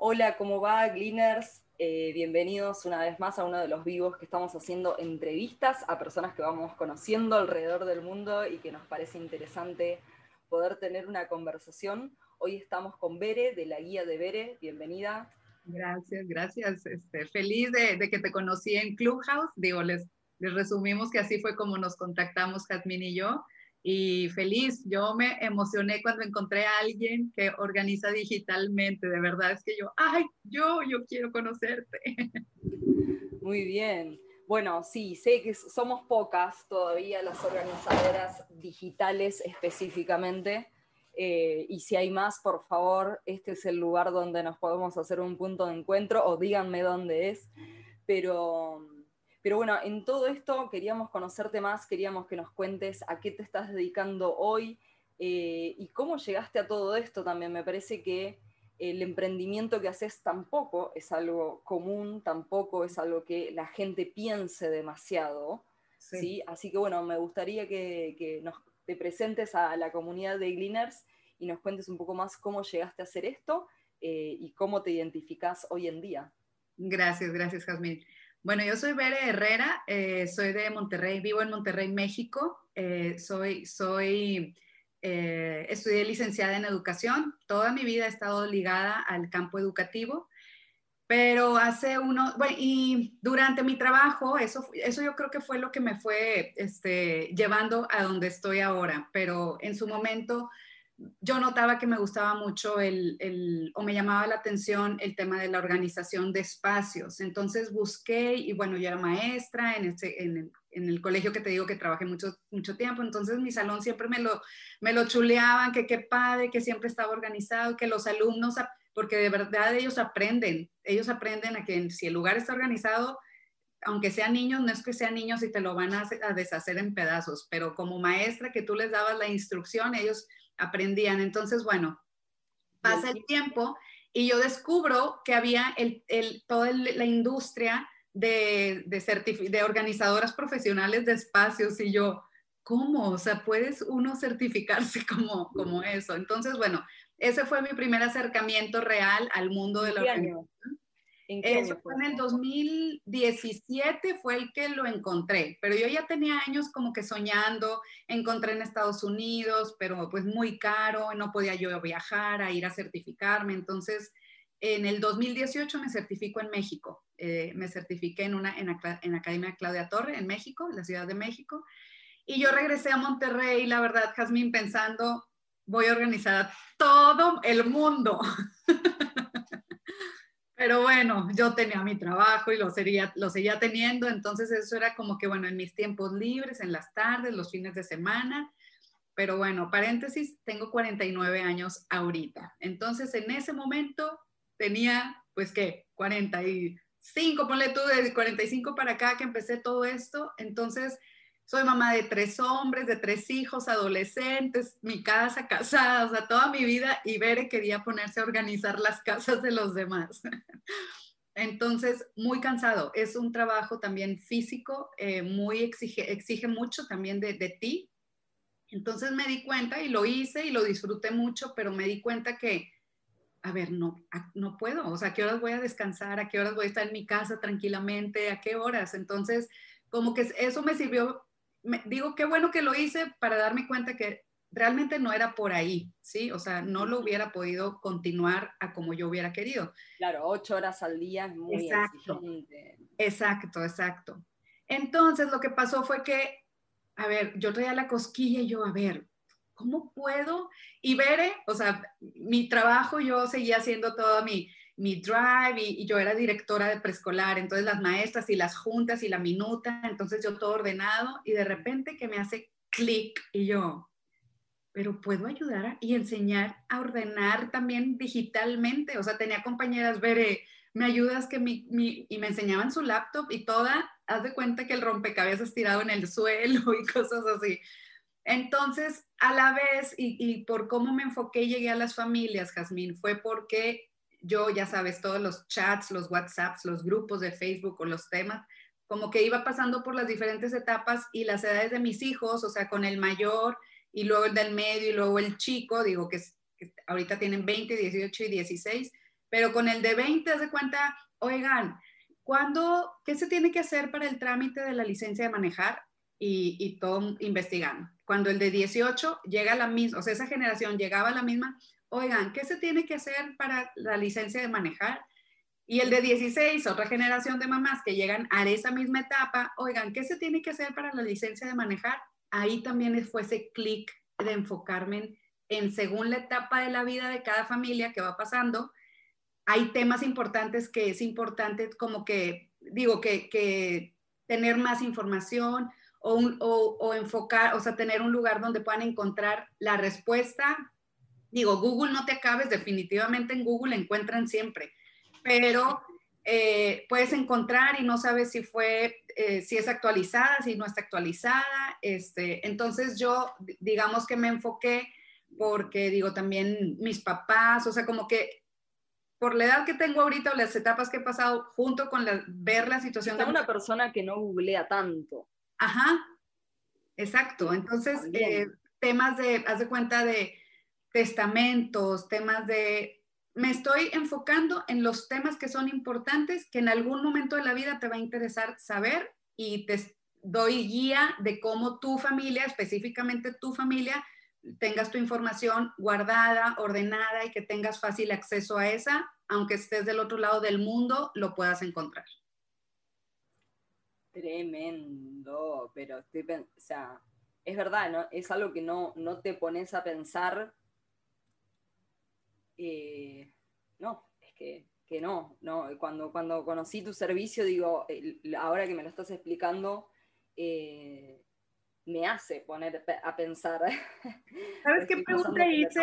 Hola, ¿cómo va, Gleaners? Eh, bienvenidos una vez más a uno de los vivos que estamos haciendo entrevistas a personas que vamos conociendo alrededor del mundo y que nos parece interesante poder tener una conversación. Hoy estamos con Bere, de la guía de Bere. Bienvenida. Gracias, gracias. Este, feliz de, que te conocí en Clubhouse. Digo, les, resumimos que así fue como nos contactamos, Jazmín y yo y feliz. Yo me emocioné cuando encontré a alguien que organiza digitalmente. De verdad es que yo, ay, yo, yo quiero conocerte. Muy bien. Bueno, sí, sé que somos pocas todavía las organizadoras digitales específicamente. Eh, y si hay más, por favor, este es el lugar donde nos podemos hacer un punto de encuentro o díganme dónde es. Pero pero bueno, en todo esto queríamos conocerte más, queríamos que nos cuentes a qué te estás dedicando hoy eh, y cómo llegaste a todo esto también. Me parece que el emprendimiento que haces tampoco es algo común, tampoco es algo que la gente piense demasiado. Sí. Así que bueno, me gustaría que, nos, te presentes a la comunidad de Gleaners y nos cuentes un poco más cómo llegaste a hacer esto eh, y cómo te identificas hoy en día. Gracias, gracias, Jasmine. Bueno, yo soy Bere Herrera, eh, soy de Monterrey, vivo en Monterrey, México. Eh, soy, soy, eh, estudié licenciada en educación. Toda mi vida he estado ligada al campo educativo, pero hace uno, bueno, y durante mi trabajo, eso, eso yo creo que fue lo que me fue este, llevando a donde estoy ahora, pero en su momento yo notaba que me gustaba mucho el, o me llamaba la atención el tema de la organización de espacios. Entonces busqué, y bueno, yo era maestra en, este, en, el, colegio que te digo que trabajé mucho, mucho tiempo, entonces mi salón siempre me lo, me lo chuleaban, que qué padre, que siempre estaba organizado, que los alumnos, porque de verdad ellos aprenden, ellos aprenden a que si el lugar está organizado, aunque sean niños, no es que sean niños y te lo van a, a deshacer en pedazos, pero como maestra que tú les dabas la instrucción, ellos aprendían. Entonces, bueno, pasa el tiempo y yo descubro que había el, toda la industria de, de, de, organizadoras profesionales de espacios y yo, ¿cómo? O sea, puedes uno certificarse como, como eso. Entonces, bueno, ese fue mi primer acercamiento real al mundo de la organización. Eso fue en el 2017 fue el que lo encontré, pero yo ya tenía años como que soñando, encontré en Estados Unidos, pero pues muy caro, no podía yo viajar a ir a certificarme, entonces en el 2018 me certifico en México, eh, me certifiqué en una en, en Academia Claudia Torre en México, en la Ciudad de México, y yo regresé a Monterrey, la verdad, Jazmín, pensando, voy a organizar todo el mundo. Pero bueno, yo tenía mi trabajo y lo, sería, lo seguía teniendo, entonces eso era como que, bueno, en mis tiempos libres, en las tardes, los fines de semana. Pero bueno, paréntesis, tengo 49 años ahorita. Entonces, en ese momento tenía, pues, ¿qué? 45, ponle tú, de 45 para acá que empecé todo esto. Entonces, soy mamá de tres hombres, de tres hijos, adolescentes, mi casa, casada, o sea, toda mi vida y Bere quería ponerse a organizar las casas de los demás. Entonces, muy cansado. Es un trabajo también físico, eh, muy exige, exige mucho también de, de ti. Entonces me di cuenta y lo hice y lo disfruté mucho, pero me di cuenta que, a ver, no, no puedo. O sea, ¿a qué horas voy a descansar? ¿A qué horas voy a estar en mi casa tranquilamente? ¿A qué horas? Entonces, como que eso me sirvió digo, qué bueno que lo hice para darme cuenta que realmente no era por ahí, ¿sí? O sea, no lo hubiera podido continuar a como yo hubiera querido. Claro, ocho horas al día es muy exacto, Exacto, exacto. Entonces, lo que pasó fue que, a ver, yo traía la cosquilla y yo, a ver, ¿cómo puedo? Y veré, o sea, mi trabajo, yo seguía haciendo todo mi, mi drive y, yo era directora de preescolar, entonces las maestras y las juntas y la minuta, entonces yo todo ordenado y de repente que me hace clic y yo, pero puedo ayudar y enseñar a ordenar también digitalmente, o sea, tenía compañeras, veré, me ayudas que mi, mi, y me enseñaban su laptop y toda, haz de cuenta que el rompecabezas tirado en el suelo y cosas así. Entonces, a la vez, y, y por cómo me enfoqué y llegué a las familias, Jazmín, fue porque yo, ya sabes, todos los chats, los WhatsApps, los grupos de Facebook o los temas, como que iba pasando por las diferentes etapas y las edades de mis hijos, o sea, con el mayor y luego el del medio y luego el chico, digo que, ahorita tienen 20, 18 y 16, pero con el de 20, haz de cuenta, oigan, ¿cuándo, qué se tiene que hacer para el trámite de la licencia de manejar? Y, y todo investigando. Cuando el de 18 llega a la misma, o sea, esa generación llegaba a la misma, oigan, ¿qué se tiene que hacer para la licencia de manejar? Y el de 16, otra generación de mamás que llegan a esa misma etapa, oigan, ¿qué se tiene que hacer para la licencia de manejar? Ahí también fue ese clic de enfocarme en, según la etapa de la vida de cada familia que va pasando, hay temas importantes que es importante como que, digo, que, tener más información o, o, enfocar, o sea, tener un lugar donde puedan encontrar la respuesta. Digo, Google no te acabes, definitivamente en Google encuentran siempre, pero eh, puedes encontrar y no sabes si fue, eh, si es actualizada, si no está actualizada. Este, entonces yo, digamos que me enfoqué porque digo también mis papás, o sea, como que por la edad que tengo ahorita o las etapas que he pasado, junto con ver la situación de una persona que no googlea tanto. Ajá, exacto. Entonces, eh, temas de, haz de cuenta de testamentos, temas de me estoy enfocando en los temas que son importantes, que en algún momento de la vida te va a interesar saber y te doy guía de cómo tu familia, específicamente tu familia, tengas tu información guardada, ordenada y que tengas fácil acceso a esa, aunque estés del otro lado del mundo, lo puedas encontrar. Tremendo, pero estoy, o es verdad, ¿no? Es algo que no, no te pones a pensar eh, no, es que, no, no. Cuando, cuando conocí tu servicio, digo, ahora que me lo estás explicando, eh, me hace poner a pensar. ¿Sabes qué pregunta hice?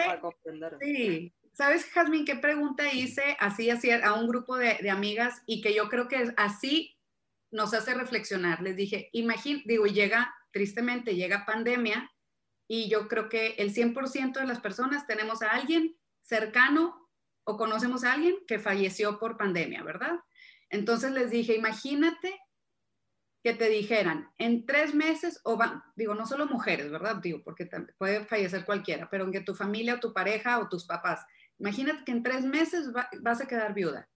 Sí. ¿Sabes, Jasmine, qué pregunta hice así, así a un grupo de, de, amigas y que yo creo que así nos hace reflexionar? Les dije, imagínate, digo, llega, tristemente, llega pandemia y yo creo que el 100% de las personas tenemos a alguien cercano o conocemos a alguien que falleció por pandemia, ¿verdad? Entonces les dije, imagínate que te dijeran en tres meses, o van, digo, no solo mujeres, ¿verdad? Digo, porque puede fallecer cualquiera, pero aunque tu familia o tu pareja o tus papás, imagínate que en tres meses vas a quedar viuda.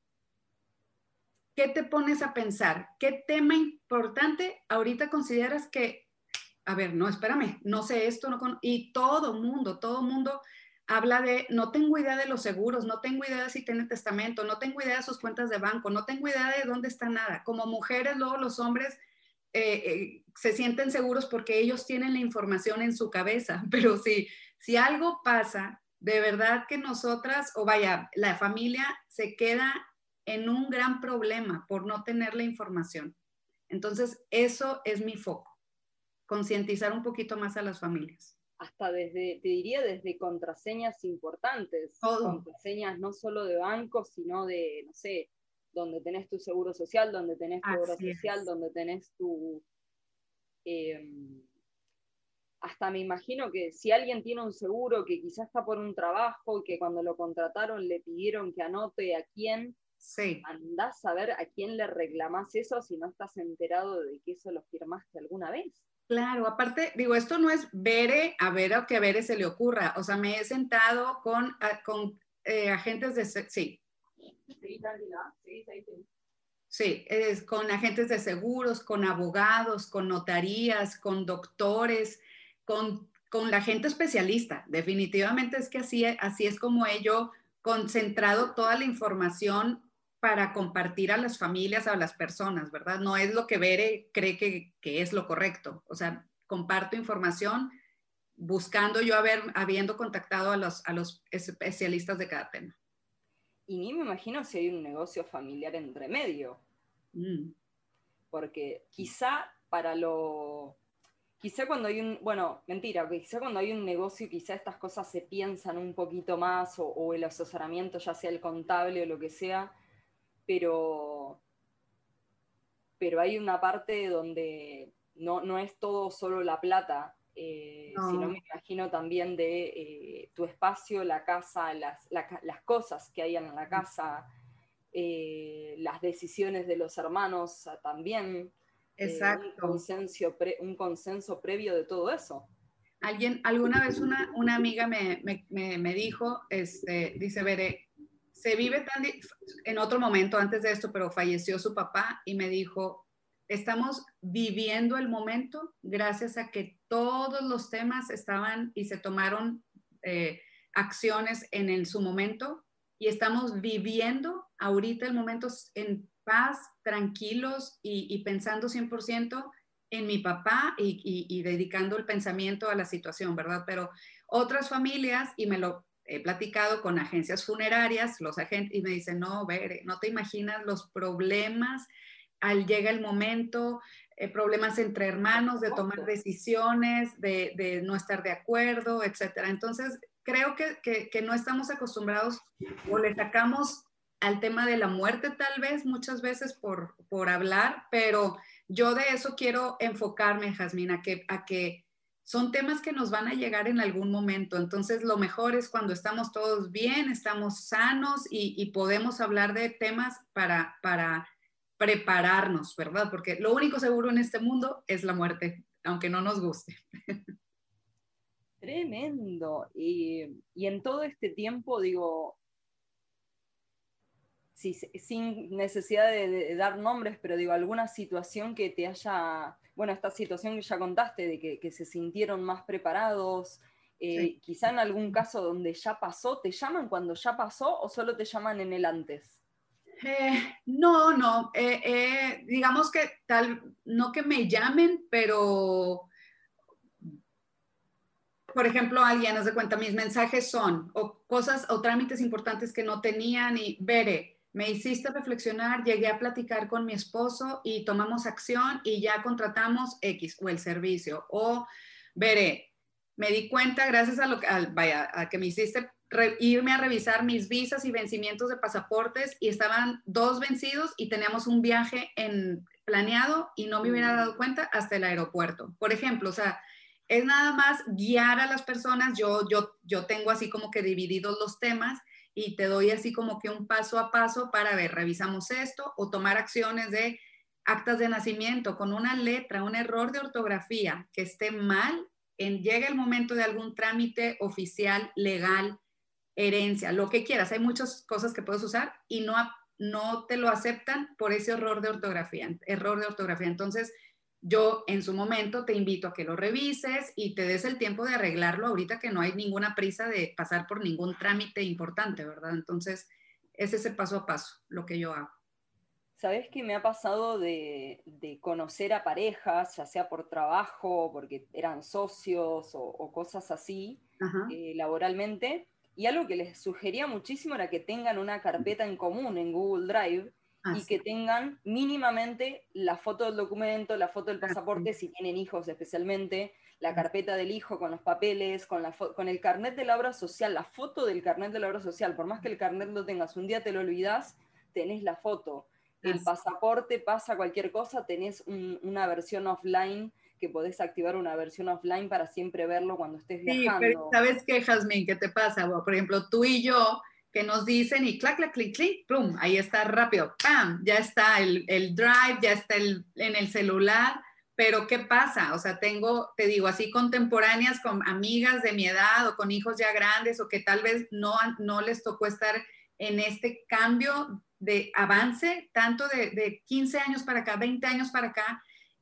¿Qué te pones a pensar? ¿Qué tema importante ahorita consideras que, a ver, no, espérame, no sé esto, no con, y todo mundo, todo mundo habla de, no tengo idea de los seguros, no tengo idea de si tiene testamento, no tengo idea de sus cuentas de banco, no tengo idea de dónde está nada. Como mujeres, luego los hombres eh, eh, se sienten seguros porque ellos tienen la información en su cabeza, pero si, si algo pasa, de verdad que nosotras, o vaya, la familia se queda en un gran problema por no tener la información. Entonces, eso es mi foco, concientizar un poquito más a las familias hasta desde, te diría desde contraseñas importantes, contraseñas no solo de banco, sino de, no sé, donde tenés tu seguro social, donde tenés tu obra social, donde tenés tu... Em, hasta me imagino que si alguien tiene un seguro que quizás está por un trabajo y que cuando lo contrataron le pidieron que anote a quién, sí. andás a ver a quién le reclamás eso si no estás enterado de que eso lo firmaste alguna vez. Claro, aparte, digo, esto no es Bere a ver a que a Bere se le ocurra. O sea, me he sentado con, con eh, agentes de... Sí. Sí, es con agentes de seguros, con abogados, con notarías, con doctores, con, con la gente especialista. Definitivamente es que así, así es como ello concentrado toda la información para compartir a las familias, a las personas, ¿verdad? No es lo que Bere cree que, es lo correcto. O sea, comparto información buscando yo haber, habiendo contactado a los, a los especialistas de cada tema. Y ni me imagino si hay un negocio familiar entre medio. Mm. Porque quizá para lo... Quizá cuando hay un, bueno, mentira, quizá cuando hay un negocio, quizá estas cosas se piensan un poquito más o, o el asesoramiento, ya sea el contable o lo que sea, pero, pero hay una parte donde no, es todo solo la plata, eh, sino me imagino también de eh, tu espacio, la casa, las, cosas que hay en la casa, eh, las decisiones de los hermanos ah, también. Exacto. un, consenso un consenso previo de todo eso. Alguien, alguna vez una, una amiga me, me, me, dijo, este, dice, Veré, se vive tan, en otro momento antes de esto, pero falleció su papá y me dijo, estamos viviendo el momento gracias a que todos los temas estaban y se tomaron eh, acciones en, su momento y estamos viviendo ahorita el momento en paz, tranquilos y, pensando 100% en mi papá y, y, dedicando el pensamiento a la situación, ¿verdad? Pero otras familias, y me lo he platicado con agencias funerarias, los agentes, y me dicen, no, ver, no te imaginas los problemas al llega el momento, eh, problemas entre hermanos, de tomar decisiones, de, no estar de acuerdo, etcétera. Entonces, creo que, que, no estamos acostumbrados o le sacamos al tema de la muerte tal vez muchas veces por, por hablar, pero yo de eso quiero enfocarme, Jasmina, que, a que son temas que nos van a llegar en algún momento. Entonces, lo mejor es cuando estamos todos bien, estamos sanos y, y podemos hablar de temas para, para prepararnos, ¿verdad? Porque lo único seguro en este mundo es la muerte, aunque no nos guste. Tremendo. Y, en todo este tiempo, digo, sin necesidad de, dar nombres, pero digo, alguna situación que te haya, bueno, esta situación que ya contaste, de que, se sintieron más preparados, eh, quizá en algún caso donde ya pasó, ¿te llaman cuando ya pasó o solo te llaman en el antes? Eh, no, no, eh, eh, digamos que tal, no que me llamen, pero, por ejemplo, alguien de cuenta, mis mensajes son o cosas o trámites importantes que no tenían y veré, me hiciste reflexionar, llegué a platicar con mi esposo y tomamos acción y ya contratamos X o el servicio o veré, me di cuenta gracias a lo que, vaya, a que me hiciste irme a revisar mis visas y vencimientos de pasaportes y estaban dos vencidos y teníamos un viaje en, planeado y no me hubiera dado cuenta hasta el aeropuerto. Por ejemplo, o sea, es nada más guiar a las personas. Yo, yo, yo tengo así como que divididos los temas y te doy así como que un paso a paso para ver, revisamos esto o tomar acciones de actas de nacimiento con una letra, un error de ortografía que esté mal, en, llega el momento de algún trámite oficial, legal, herencia, lo que quieras. Hay muchas cosas que puedes usar y no, no te lo aceptan por ese error de ortografía, error de ortografía. Entonces, yo en su momento te invito a que lo revises y te des el tiempo de arreglarlo ahorita que no hay ninguna prisa de pasar por ningún trámite importante, ¿verdad? Entonces, ese es el paso a paso, lo que yo hago. ¿Sabes qué me ha pasado de, conocer a parejas, ya sea por trabajo, porque eran socios o, cosas así, eh, laboralmente? Y algo que les sugería muchísimo era que tengan una carpeta en común en Google Drive ah, y que tengan mínimamente la foto del documento, la foto del ah, pasaporte, si tienen hijos especialmente, la carpeta del hijo con los papeles, con, la con el carnet de la obra social, la foto del carnet de la obra social. Por más que el carnet lo tengas, un día te lo olvidas, tenés la foto. El pasaporte pasa cualquier cosa, tenés una versión offline que podés activar una versión offline para siempre verlo cuando estés viajando. Sí, pero ¿sabes qué, Jasmine? ¿Qué te pasa? por ejemplo, tú y yo, que nos dicen y clac, clac, clic, clic, plum, ahí está rápido, ¡pam! Ya está el, el drive, ya está el, en el celular, pero ¿qué pasa? O sea, tengo, te digo, así contemporáneas con amigas de mi edad o con hijos ya grandes o que tal vez no, no les tocó estar en este cambio de avance, tanto de, de 15 años para acá, 20 años para acá,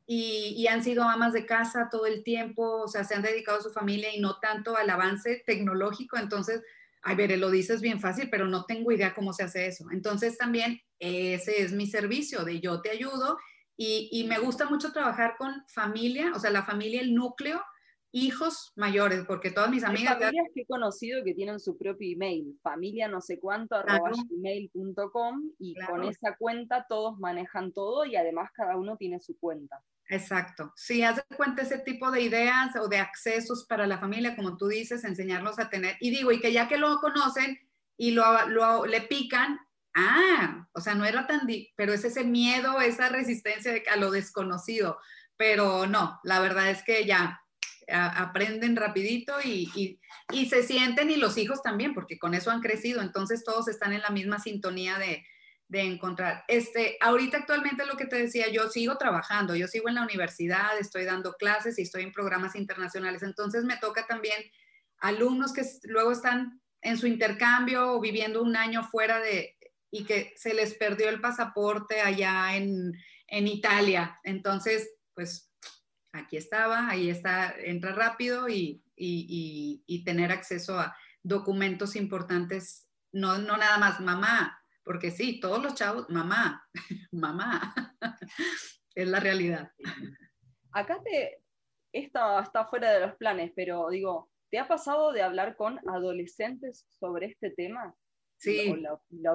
y, han sido amas de casa todo el tiempo, o sea, se han dedicado a su familia y no tanto al avance tecnológico. Entonces, ay, veré, lo dices bien fácil, pero no tengo idea cómo se hace eso. Entonces, también ese es mi servicio de yo te ayudo y, y me gusta mucho trabajar con familia, o sea, la familia, el núcleo, hijos mayores, porque todas mis amigas... Hay familias que he conocido que tienen su propio email, familia no sé cuánto, arroba gmail.com, y con esa cuenta todos manejan todo y además cada uno tiene su cuenta. Exacto. Sí, haz de cuenta ese tipo de ideas o de accesos para la familia, como tú dices, enseñarlos a tener. Y digo, y que ya que lo conocen y lo, lo le pican, ah, o sea, no era tan, pero es ese miedo, esa resistencia a lo desconocido. Pero no, la verdad es que ya aprenden rapidito y, y, y se sienten y los hijos también, porque con eso han crecido. Entonces todos están en la misma sintonía de, de encontrar. Este, ahorita actualmente lo que te decía, yo sigo trabajando, yo sigo en la universidad, estoy dando clases y estoy en programas internacionales, entonces me toca también alumnos que luego están en su intercambio o viviendo un año fuera de, y que se les perdió el pasaporte allá en, en Italia. Entonces, pues aquí estaba, ahí está, entra rápido y, y, y, tener acceso a documentos importantes, no, no nada más mamá, porque sí, todos los chavos, mamá, mamá, es la realidad. Acá te, esta está fuera de los planes, pero digo, ¿te ha pasado de hablar con adolescentes sobre este tema? Sí.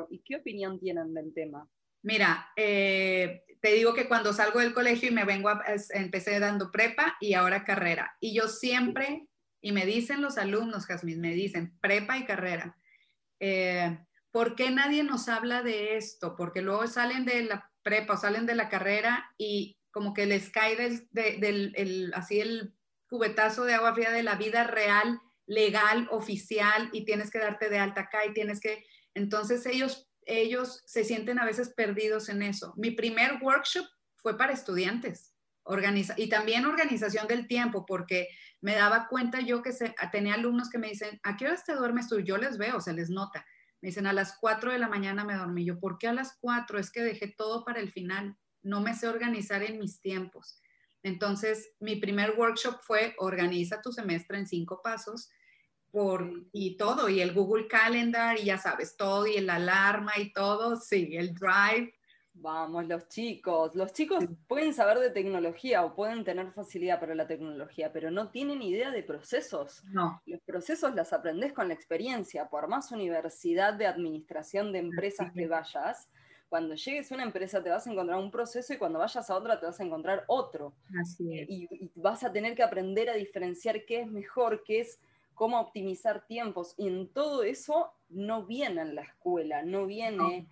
¿Y qué opinión tienen del tema? Mira, eh, te digo que cuando salgo del colegio y me vengo, a, empecé dando prepa y ahora carrera. Y yo siempre, y me dicen los alumnos, Jazmín, me dicen prepa y carrera. Eh, ¿Por qué nadie nos habla de esto? Porque luego salen de la prepa salen de la carrera y como que les cae del, así el cubetazo de agua fría de la vida real, legal, oficial, y tienes que darte de alta acá y tienes que... Entonces ellos, ellos se sienten a veces perdidos en eso. Mi primer workshop fue para estudiantes. Organiza y también organización del tiempo, porque me daba cuenta yo que se, tenía alumnos que me dicen, ¿a qué horas te duermes tú? Yo les veo, se les nota. Me dicen, a las 4 de la mañana me dormí. Yo, ¿por qué a las 4? Es que dejé todo para el final no me sé organizar en mis tiempos. Entonces, mi primer workshop fue organiza tu semestre en cinco pasos por, y todo, y el Google Calendar, y ya sabes, todo, y el alarma y todo, sí, el Drive. Vamos, los chicos. Los chicos pueden saber de tecnología o pueden tener facilidad para la tecnología, pero no tienen idea de procesos. No. Los procesos las aprendes con la experiencia. Por más universidad de administración de empresas que vayas, cuando llegues a una empresa te vas a encontrar un proceso y cuando vayas a otra te vas a encontrar otro. Así es. Y, vas a tener que aprender a diferenciar qué es mejor, qué es cómo optimizar tiempos. Y en todo eso no viene en la escuela, no viene.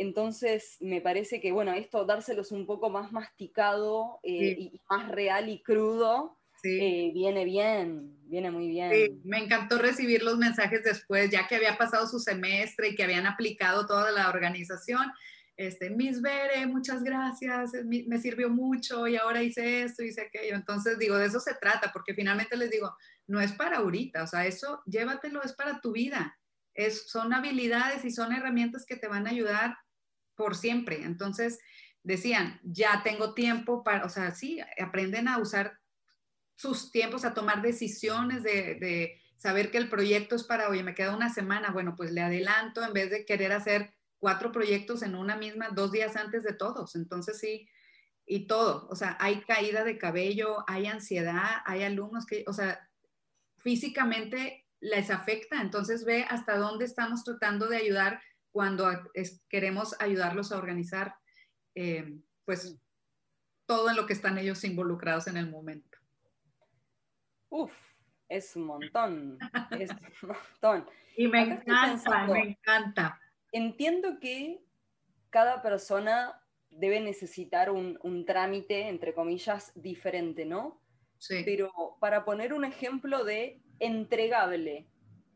Entonces, me parece que, bueno, esto dárselos un poco más masticado eh, y más real y crudo, Sí. viene bien, viene muy bien. Sí, me encantó recibir los mensajes después, ya que había pasado su semestre y que habían aplicado toda la organización. Este, Miss Bere, muchas gracias, me sirvió mucho y ahora hice esto, hice aquello. Entonces, digo, de eso se trata, porque finalmente les digo, no es para ahorita, o sea, eso llévatelo, es para tu vida. Es, son habilidades y son herramientas que te van a ayudar por siempre. Entonces, decían, ya tengo tiempo para, o sea, sí, aprenden a usar sus tiempos a tomar decisiones de, saber que el proyecto es para, oye, me queda una semana, bueno, pues le adelanto en vez de querer hacer cuatro proyectos en una misma, dos días antes de todos. Entonces sí, y todo, o sea, hay caída de cabello, hay ansiedad, hay alumnos que, o sea, físicamente les afecta, entonces ve hasta dónde estamos tratando de ayudar cuando queremos ayudarlos a organizar, eh, pues, todo en lo que están ellos involucrados en el momento. Uf, es un montón, es un montón. Y me encanta, me encanta. Entiendo que cada persona debe necesitar un, trámite, entre comillas, diferente, ¿no? Sí. Pero para poner un ejemplo de entregable,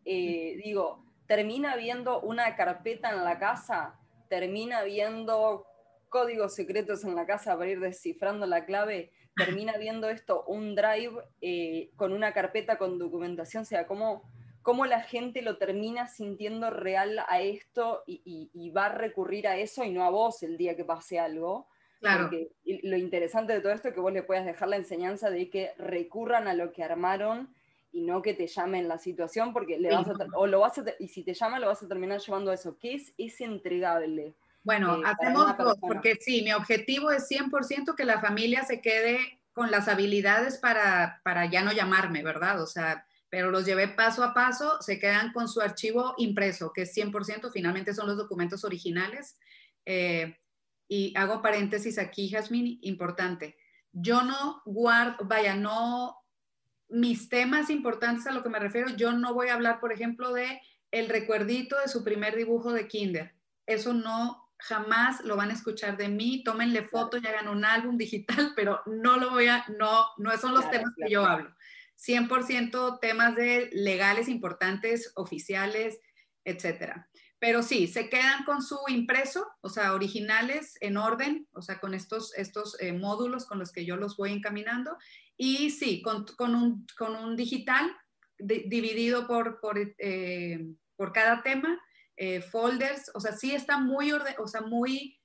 eh, digo, termina viendo una carpeta en la casa, termina viendo códigos secretos en la casa para ir descifrando la clave, termina viendo esto, un drive eh, con una carpeta con documentación, o sea, cómo, cómo la gente lo termina sintiendo real a esto y, va a recurrir a eso y no a vos el día que pase algo. Claro. Porque lo interesante de todo esto es que vos le puedas dejar la enseñanza de que recurran a lo que armaron y no que te llamen la situación, porque le vas a, o lo vas a, y si te llama lo vas a terminar llevando a eso. ¿Qué es ese entregable? Bueno, eh, hacemos dos, porque sí, mi objetivo es 100% que la familia se quede con las habilidades para, para ya no llamarme, ¿verdad? O sea, pero los llevé paso a paso, se quedan con su archivo impreso, que es 100%, finalmente son los documentos originales. Eh, y hago paréntesis aquí, Jasmine, importante. Yo no guardo, vaya, no, mis temas importantes a lo que me refiero, yo no voy a hablar, por ejemplo, de el recuerdito de su primer dibujo de kinder. Eso no, jamás lo van a escuchar de mí, tómenle foto y hagan un álbum digital, pero no lo voy a, no, no son los temas que yo hablo. 100% temas de legales importantes, oficiales, etcétera. Pero sí, se quedan con su impreso, o sea, originales en orden, o sea, con estos, estos eh, módulos con los que yo los voy encaminando. Y sí, con, con, un, con un digital dividido por, por, por, cada tema, folders, o sea, sí está muy, o sea, muy,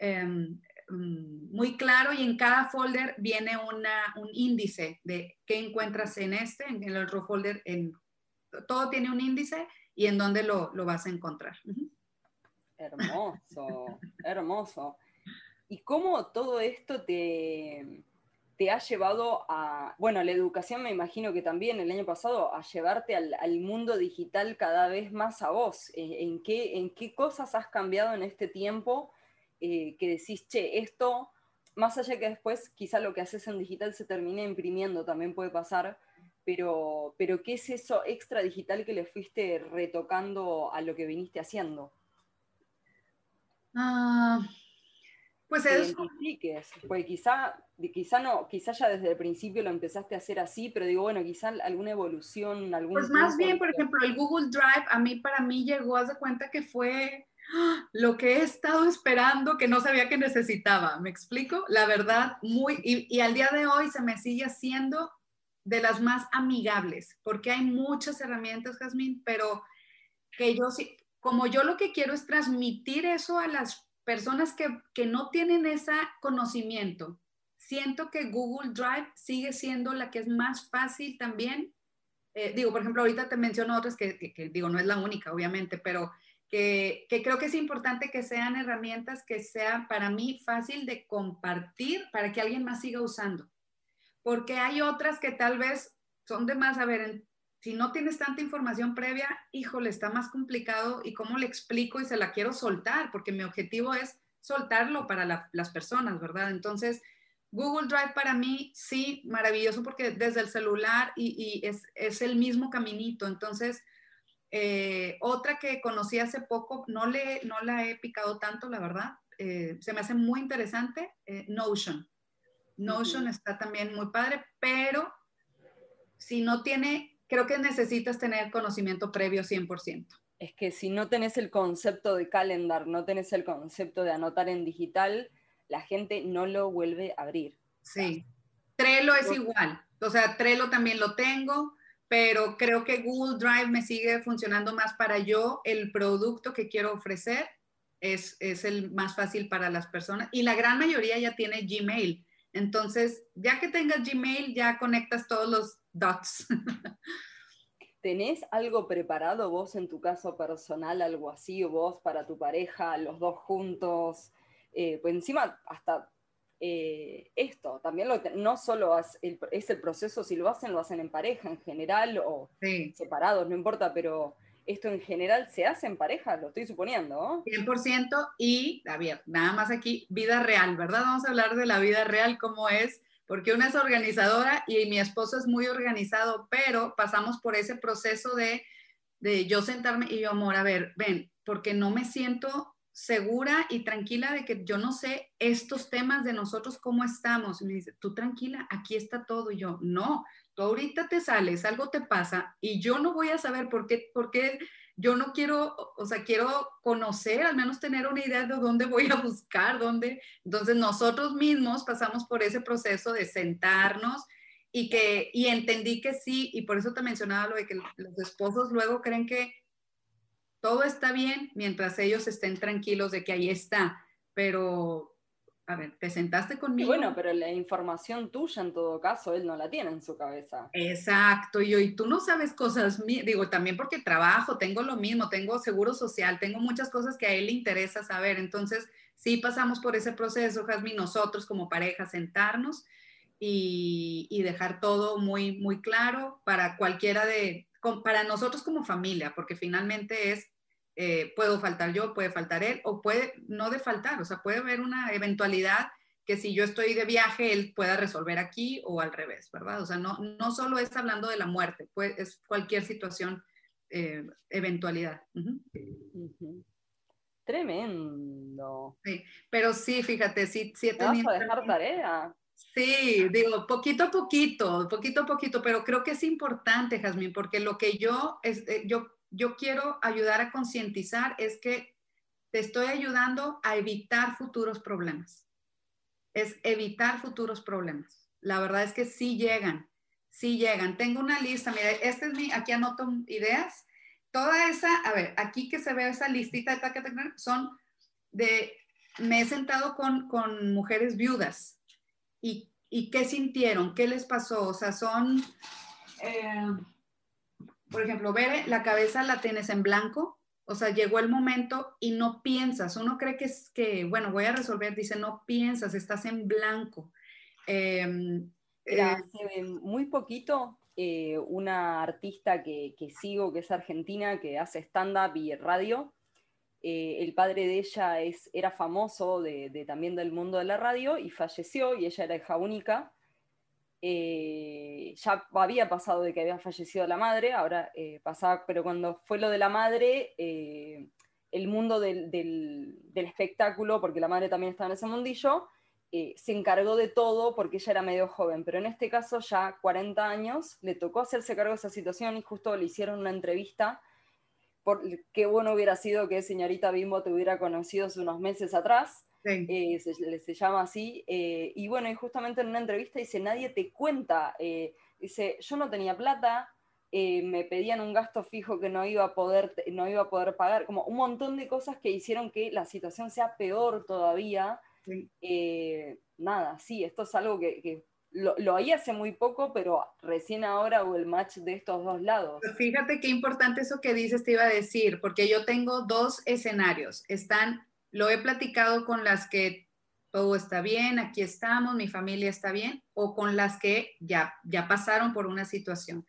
mm, muy claro y en cada folder viene una, un índice de qué encuentras en este, en el otro folder, en, todo tiene un índice y en dónde lo, lo vas a encontrar. Hermoso, hermoso. ¿Y cómo todo esto te, te ha llevado a, bueno, la educación me imagino que también el año pasado, a llevarte al, mundo digital cada vez más a vos? Eh, ¿En qué, ¿En qué cosas has cambiado en este tiempo eh, que decís, che, esto, más allá que después quizá lo que haces en digital se termine imprimiendo, también puede pasar, pero, pero ¿qué es eso extra digital que le fuiste retocando a lo que viniste haciendo? Ah, pues es... Pues quizá, quizá no, quizá ya desde el principio lo empezaste a hacer así, pero digo, bueno, quizá alguna evolución, algún... Pues más bien, por ejemplo, el Google Drive a mí, para mí llegó, haz de cuenta que fue ¡ah! lo que he estado esperando que no sabía que necesitaba, ¿me explico? La verdad, muy, y, y al día de hoy se me sigue haciendo de las más amigables, porque hay muchas herramientas, Jazmín, pero que yo sí, como yo lo que quiero es transmitir eso a las personas que, que no tienen ese conocimiento, siento que Google Drive sigue siendo la que es más fácil también. Eh, digo, por ejemplo, ahorita te menciono otras que, que, digo, no es la única, obviamente, pero que, que, creo que es importante que sean herramientas que sean para mí fácil de compartir para que alguien más siga usando. Porque hay otras que tal vez son de más, a ver, si no tienes tanta información previa, híjole, está más complicado y cómo le explico y se la quiero soltar, porque mi objetivo es soltarlo para las personas, ¿verdad? Entonces, Google Drive para mí, sí, maravilloso porque desde el celular y, es, el mismo caminito. Entonces, eh, otra que conocí hace poco, no, le, no la he picado tanto, la verdad, eh, se me hace muy interesante, eh, Notion. Notion está también muy padre, pero si no tiene creo que necesitas tener conocimiento previo 100%. Es que si no tenés el concepto de calendar, no tenés el concepto de anotar en digital, la gente no lo vuelve a abrir. Sí. Trello es igual. O sea, Trello también lo tengo, pero creo que Google Drive me sigue funcionando más para yo, el producto que quiero ofrecer es, es el más fácil para las personas. Y la gran mayoría ya tiene Gmail. Entonces, ya que tengas Gmail, ya conectas todos los dots. ¿Tenés algo preparado vos en tu caso personal, algo así, o vos para tu pareja, los dos juntos? Eh, pues encima, hasta eh, esto, también lo, no solo es el, proceso, si lo hacen, lo hacen en pareja en general o separados, no importa, pero esto en general se hace en pareja, lo estoy suponiendo. 100% y, a ver, nada más aquí, vida real, ¿verdad? Vamos a hablar de la vida real, cómo es, porque una es organizadora y mi esposo es muy organizado, pero pasamos por ese proceso de, de yo sentarme y yo, amor, a ver, ven, porque no me siento segura y tranquila de que yo no sé estos temas de nosotros cómo estamos. Y me dice, tú tranquila, aquí está todo. Y yo, no, tú ahorita te sales, algo te pasa y yo no voy a saber por qué, por qué yo no quiero, o sea, quiero conocer, al menos tener una idea de dónde voy a buscar, dónde. Entonces nosotros mismos pasamos por ese proceso de sentarnos y que, y entendí que sí, y por eso te mencionaba lo de que los esposos luego creen que todo está bien mientras ellos estén tranquilos de que ahí está, pero a ver, te sentaste conmigo. bueno, pero la información tuya en todo caso, él no la tiene en su cabeza. Exacto, y, y tú no sabes cosas, digo, también porque trabajo, tengo lo mismo, tengo seguro social, tengo muchas cosas que a él le interesa saber. Entonces, sí pasamos por ese proceso, Jasmine, nosotros como pareja, sentarnos y, y dejar todo muy, muy claro para cualquiera de, para nosotros como familia, porque finalmente es eh, puedo faltar yo, puede faltar él, o puede no de faltar, o sea, puede haber una eventualidad que si yo estoy de viaje, él pueda resolver aquí o al revés, ¿verdad? O sea, no, no solo es hablando de la muerte, pues es cualquier situación, eh, eventualidad. Tremendo. Sí, pero sí, fíjate, sí, sí he tenido... ¿Vas a dejar tarea? Sí, digo, poquito a poquito, poquito a poquito, pero creo que es importante, Jazmín, porque lo que yo, es, eh, yo yo quiero ayudar a concientizar es que te estoy ayudando a evitar futuros problemas. Es evitar futuros problemas. La verdad es que sí llegan, sí llegan. Tengo una lista, mira, este es mi, aquí anoto ideas. Toda esa, a ver, aquí que se ve esa listita de son de, me he sentado con, con mujeres viudas y, y, qué sintieron, qué les pasó, o sea, son, eh, por ejemplo, ver la cabeza la tienes en blanco, o sea, llegó el momento y no piensas. Uno cree que es que, bueno, voy a resolver, dice, no piensas, estás en blanco. Em, eh, muy poquito eh, una artista que, sigo, que es argentina, que hace stand-up y radio. Eh, el padre de ella es, era famoso de, también del mundo de la radio y falleció y ella era hija única. Ya había pasado de que había fallecido la madre, ahora pasaba, pero cuando fue lo de la madre, el mundo del, del, espectáculo, porque la madre también estaba en ese mundillo, eh, se encargó de todo porque ella era medio joven, pero en este caso ya 40 años, le tocó hacerse cargo de esa situación y justo le hicieron una entrevista. Por, qué bueno hubiera sido que señorita Bimbo te hubiera conocido hace unos meses atrás, eh, se, llama así, eh, y bueno, y justamente en una entrevista dice, nadie te cuenta, dice, yo no tenía plata, me pedían un gasto fijo que no iba, a poder, no iba a poder pagar, como un montón de cosas que hicieron que la situación sea peor todavía, eh, nada, sí, esto es algo que, lo, lo oí hace muy poco, pero recién ahora hubo el match de estos dos lados. fíjate qué importante eso que dices, te iba a decir, porque yo tengo dos escenarios. Están, lo he platicado con las que todo está bien, aquí estamos, mi familia está bien, o con las que ya, ya pasaron por una situación.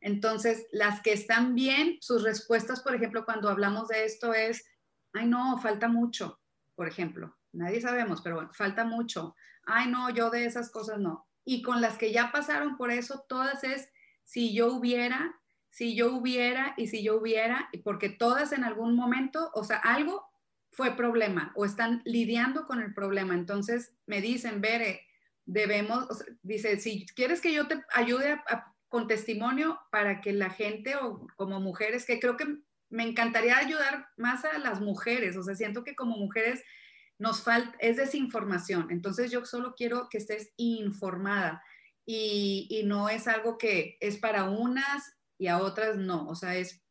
Entonces, las que están bien, sus respuestas, por ejemplo, cuando hablamos de esto es, ay no, falta mucho, por ejemplo. Nadie sabemos, pero bueno, falta mucho. Ay, no, yo de esas cosas no. Y con las que ya pasaron por eso, todas es si yo hubiera, si yo hubiera y si yo hubiera, porque todas en algún momento, o sea, algo fue problema o están lidiando con el problema. Entonces me dicen, Bere, debemos, dice, si quieres que yo te ayude con testimonio para que la gente o como mujeres, que creo que me encantaría ayudar más a las mujeres, o sea, siento que como mujeres nos falta, es desinformación. Entonces yo solo quiero que estés informada y, no es algo que es para unas y a otras no. O sea, es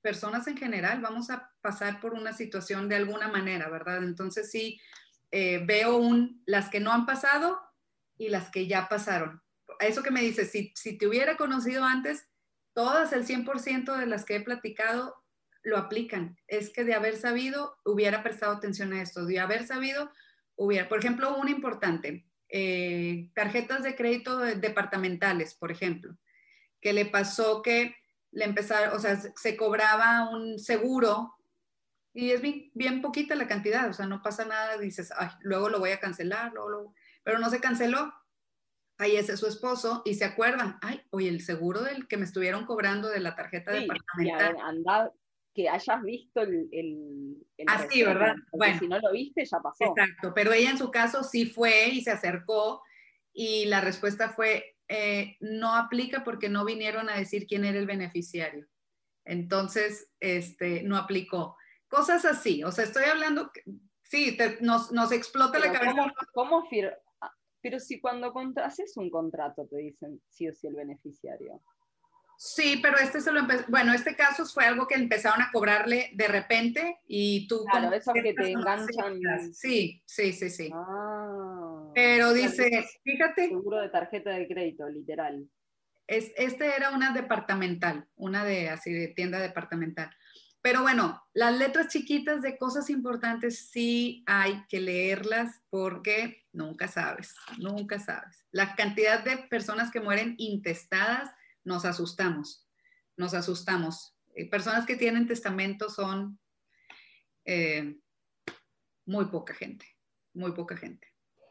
personas en general, vamos a pasar por una situación de alguna manera, ¿verdad? Entonces sí, eh, veo un, las que no han pasado y las que ya pasaron. Eso que me dices, si, si te hubiera conocido antes, todas el 100% de las que he platicado lo aplican. Es que de haber sabido, hubiera prestado atención a esto. De haber sabido, hubiera, por ejemplo, un importante, eh, tarjetas de crédito departamentales, por ejemplo, que le pasó que le empezaron, o sea, se cobraba un seguro y es bien, poquita la cantidad, o sea, no pasa nada, dices, Ay, luego lo voy a cancelar, luego, pero no se canceló. Es su esposo y se acuerdan, ay, oye, el seguro del que me estuvieron cobrando de la tarjeta departamental que hayas visto el... el, Así, ah, ¿verdad? Bueno. Si no lo viste, ya pasó. Exacto, pero ella en su caso sí fue y se acercó y la respuesta fue, eh, no aplica porque no vinieron a decir quién era el beneficiario. Entonces, este, no aplicó. Cosas así, o sea, estoy hablando, sí, nos, nos, explota la cabeza. ¿Cómo, cómo ah, pero si cuando haces un contrato te dicen sí o sí el beneficiario. Sí, pero este se lo bueno, este caso fue algo que empezaron a cobrarle de repente y tú... Claro, eso que te enganchan. Sí, sí, sí, sí. Ah, pero dice, fíjate... Seguro de tarjeta de crédito, literal. Es, este era una departamental, una de así de tienda departamental. Pero bueno, las letras chiquitas de cosas importantes sí hay que leerlas porque nunca sabes, nunca sabes. La cantidad de personas que mueren intestadas nos asustamos, nos asustamos. Eh, personas que tienen testamento son eh, muy poca gente, muy poca gente.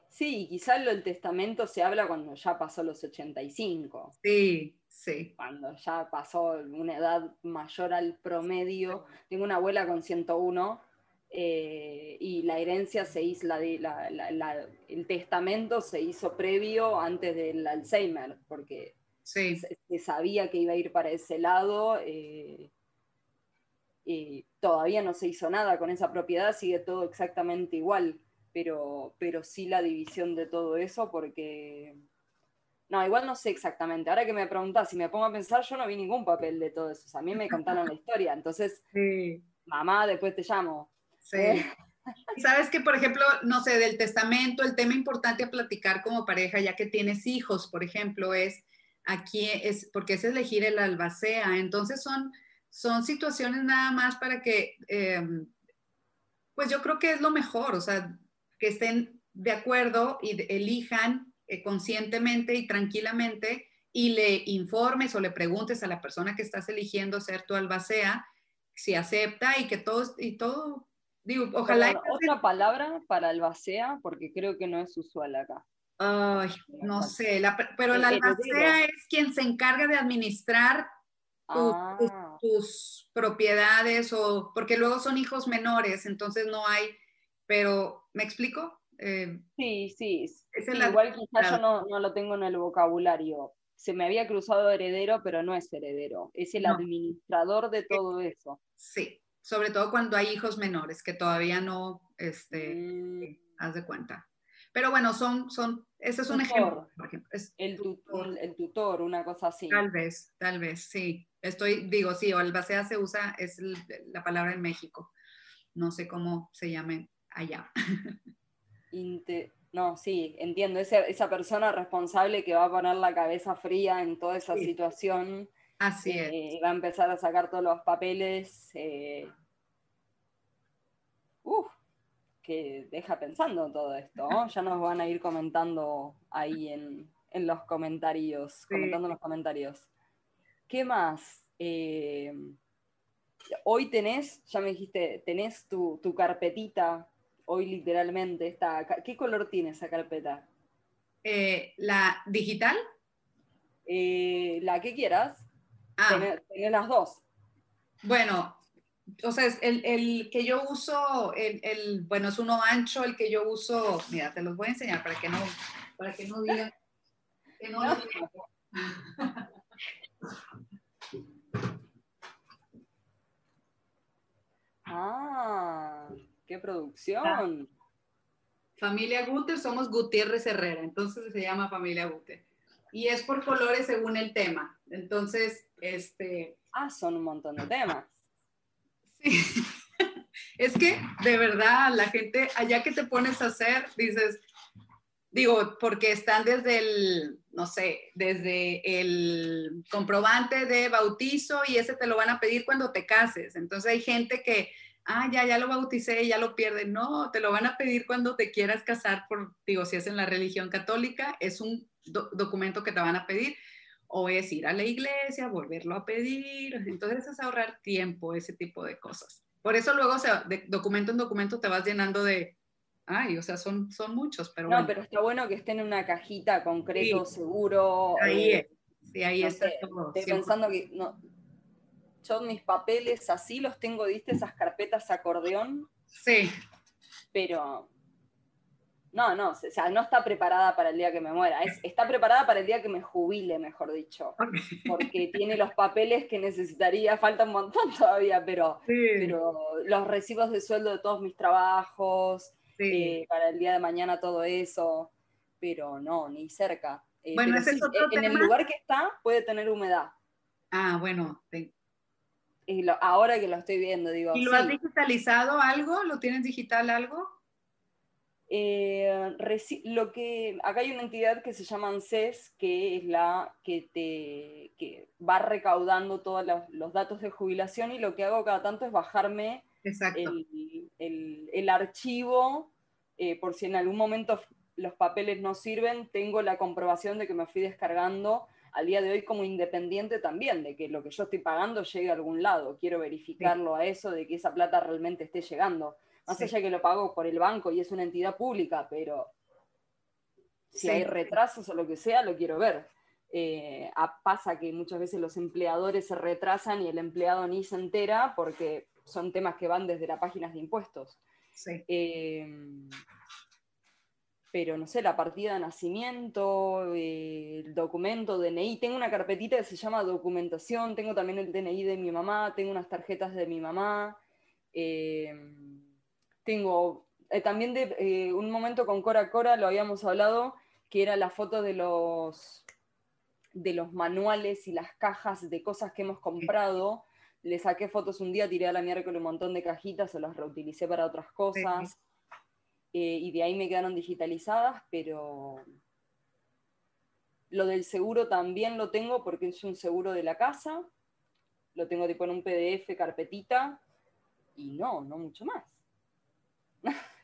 Sí, quizás lo del testamento se habla cuando ya pasó los 85. Sí, sí. Cuando ya pasó una edad mayor al promedio. Tengo una abuela con 101 eh, y la herencia se hizo, el testamento se hizo previo antes del Alzheimer, porque se, sabía que iba a ir para ese lado. Eh, y todavía no se hizo nada con esa propiedad, sigue todo exactamente igual, pero, pero sí la división de todo eso porque No, igual no sé exactamente. Ahora que me preguntás, si me pongo a pensar, yo no vi ningún papel de todo eso. a mí me contaron la historia. Entonces, mamá, después te llamo. Sí. Eh. Sabes que, por ejemplo, no sé, del testamento, el tema importante a platicar como pareja, ya que tienes hijos, por ejemplo, es aquí, es porque es elegir el albacea. Entonces son, son situaciones nada más para que, em, pues yo creo que es lo mejor, o sea, que estén de acuerdo y elijan eh, conscientemente y tranquilamente y le informes o le preguntes a la persona que estás eligiendo ser tu albacea si acepta y que todo, y todo digo, ojalá... otra palabra para albacea, porque creo que no es usual acá. Ay, no sé, pero el albacea es quien se encarga de administrar ah. tus, propiedades o porque luego son hijos menores, entonces no hay, pero ¿me explico? Eh, sí, sí, igual quizás yo no, lo tengo en el vocabulario. Se me había cruzado heredero, pero no es heredero, es el administrador de todo eso. Sí, sobre todo cuando hay hijos menores que todavía no, este, mm. haz de cuenta. Pero bueno, son, son, ese es un ejemplo. el, tutor, el tutor, una cosa así. Tal vez, tal vez, sí. Estoy, digo, sí, o albacea se usa, es la palabra en México. No sé cómo se llame allá. no, sí, entiendo. esa persona responsable que va a poner la cabeza fría en toda esa situación. Así es. Eh, va a empezar a sacar todos los papeles. Eh, uf, que deja pensando todo esto. Ya nos van a ir comentando ahí en, los comentarios, comentando en los comentarios. ¿Qué más? Eh, hoy tenés, ya me dijiste, tenés tu, tu carpetita hoy literalmente está. ¿Qué color tiene esa carpeta? Eh, ¿La digital? Eh, la que quieras. Ah. Tenés, las dos. Bueno, o sea, el, el que yo uso, el, el, bueno, es uno ancho, el que yo uso, mira, te los voy a enseñar para que no, para que no digan, que no, no. ah. ¡Qué producción! Familia Guter, somos Gutiérrez Herrera, entonces se llama Familia Guter. Y es por colores según el tema. Entonces, este... Ah, son un montón de temas. Sí. es que, de verdad, la gente, allá que te pones a hacer, dices, digo, porque están desde el, no sé, desde el comprobante de bautizo y ese te lo van a pedir cuando te cases. Entonces hay gente que ah, ya, ya lo bauticé, ya lo pierden. No, te lo van a pedir cuando te quieras casar, por, digo, si es en la religión católica, es un documento que te van a pedir, o es ir a la iglesia, volverlo a pedir. Entonces es ahorrar tiempo, ese tipo de cosas. Por eso luego, o sea, de documento en documento te vas llenando de, ay, o sea, son, son muchos, pero No, pero está bueno que esté en una cajita concreto, seguro. Ahí eh, Sí, ahí está todo. Estoy pensando que no, yo mis papeles así los tengo, ¿viste? Esas carpetas acordeón. Sí. Pero no, no, o sea, no está preparada para el día que me muera. está preparada para el día que me jubile, mejor dicho. Porque tiene los papeles que necesitaría, falta un montón todavía, pero, pero los recibos de sueldo de todos mis trabajos, eh, para el día de mañana todo eso, pero no, ni cerca. Eh, bueno, en el lugar que está puede tener humedad. Ah, bueno, ahora que lo estoy viendo, digo. ¿Y lo has digitalizado algo? ¿Lo tienes digital algo? Eh, lo que acá hay una entidad que se llama ANSES, que es la que te que va recaudando todos los, datos de jubilación y lo que hago cada tanto es bajarme el, el, archivo eh, por si en algún momento los papeles no sirven, tengo la comprobación de que me fui descargando al día de hoy como independiente también, de que lo que yo estoy pagando llegue a algún lado. Quiero verificarlo a eso, de que esa plata realmente esté llegando. Más allá que lo pago por el banco y es una entidad pública, pero si hay retrasos o lo que sea, lo quiero ver. Eh, pasa que muchas veces los empleadores se retrasan y el empleado ni se entera porque son temas que van desde las páginas de impuestos. Sí. Eh, pero no sé, la partida de nacimiento, eh, el documento, DNI. Tengo una carpetita que se llama documentación, tengo también el DNI de mi mamá, tengo unas tarjetas de mi mamá. Eh, tengo eh, también de un momento con Cora Cora, lo habíamos hablado, que era la foto de los, de los manuales y las cajas de cosas que hemos comprado. Le saqué fotos un día, tiré a la miércoles un montón de cajitas, o las reutilicé para otras cosas. Eh, y de ahí me quedaron digitalizadas, pero lo del seguro también lo tengo porque es un seguro de la casa. Lo tengo tipo en un PDF, carpetita, y no, no mucho más.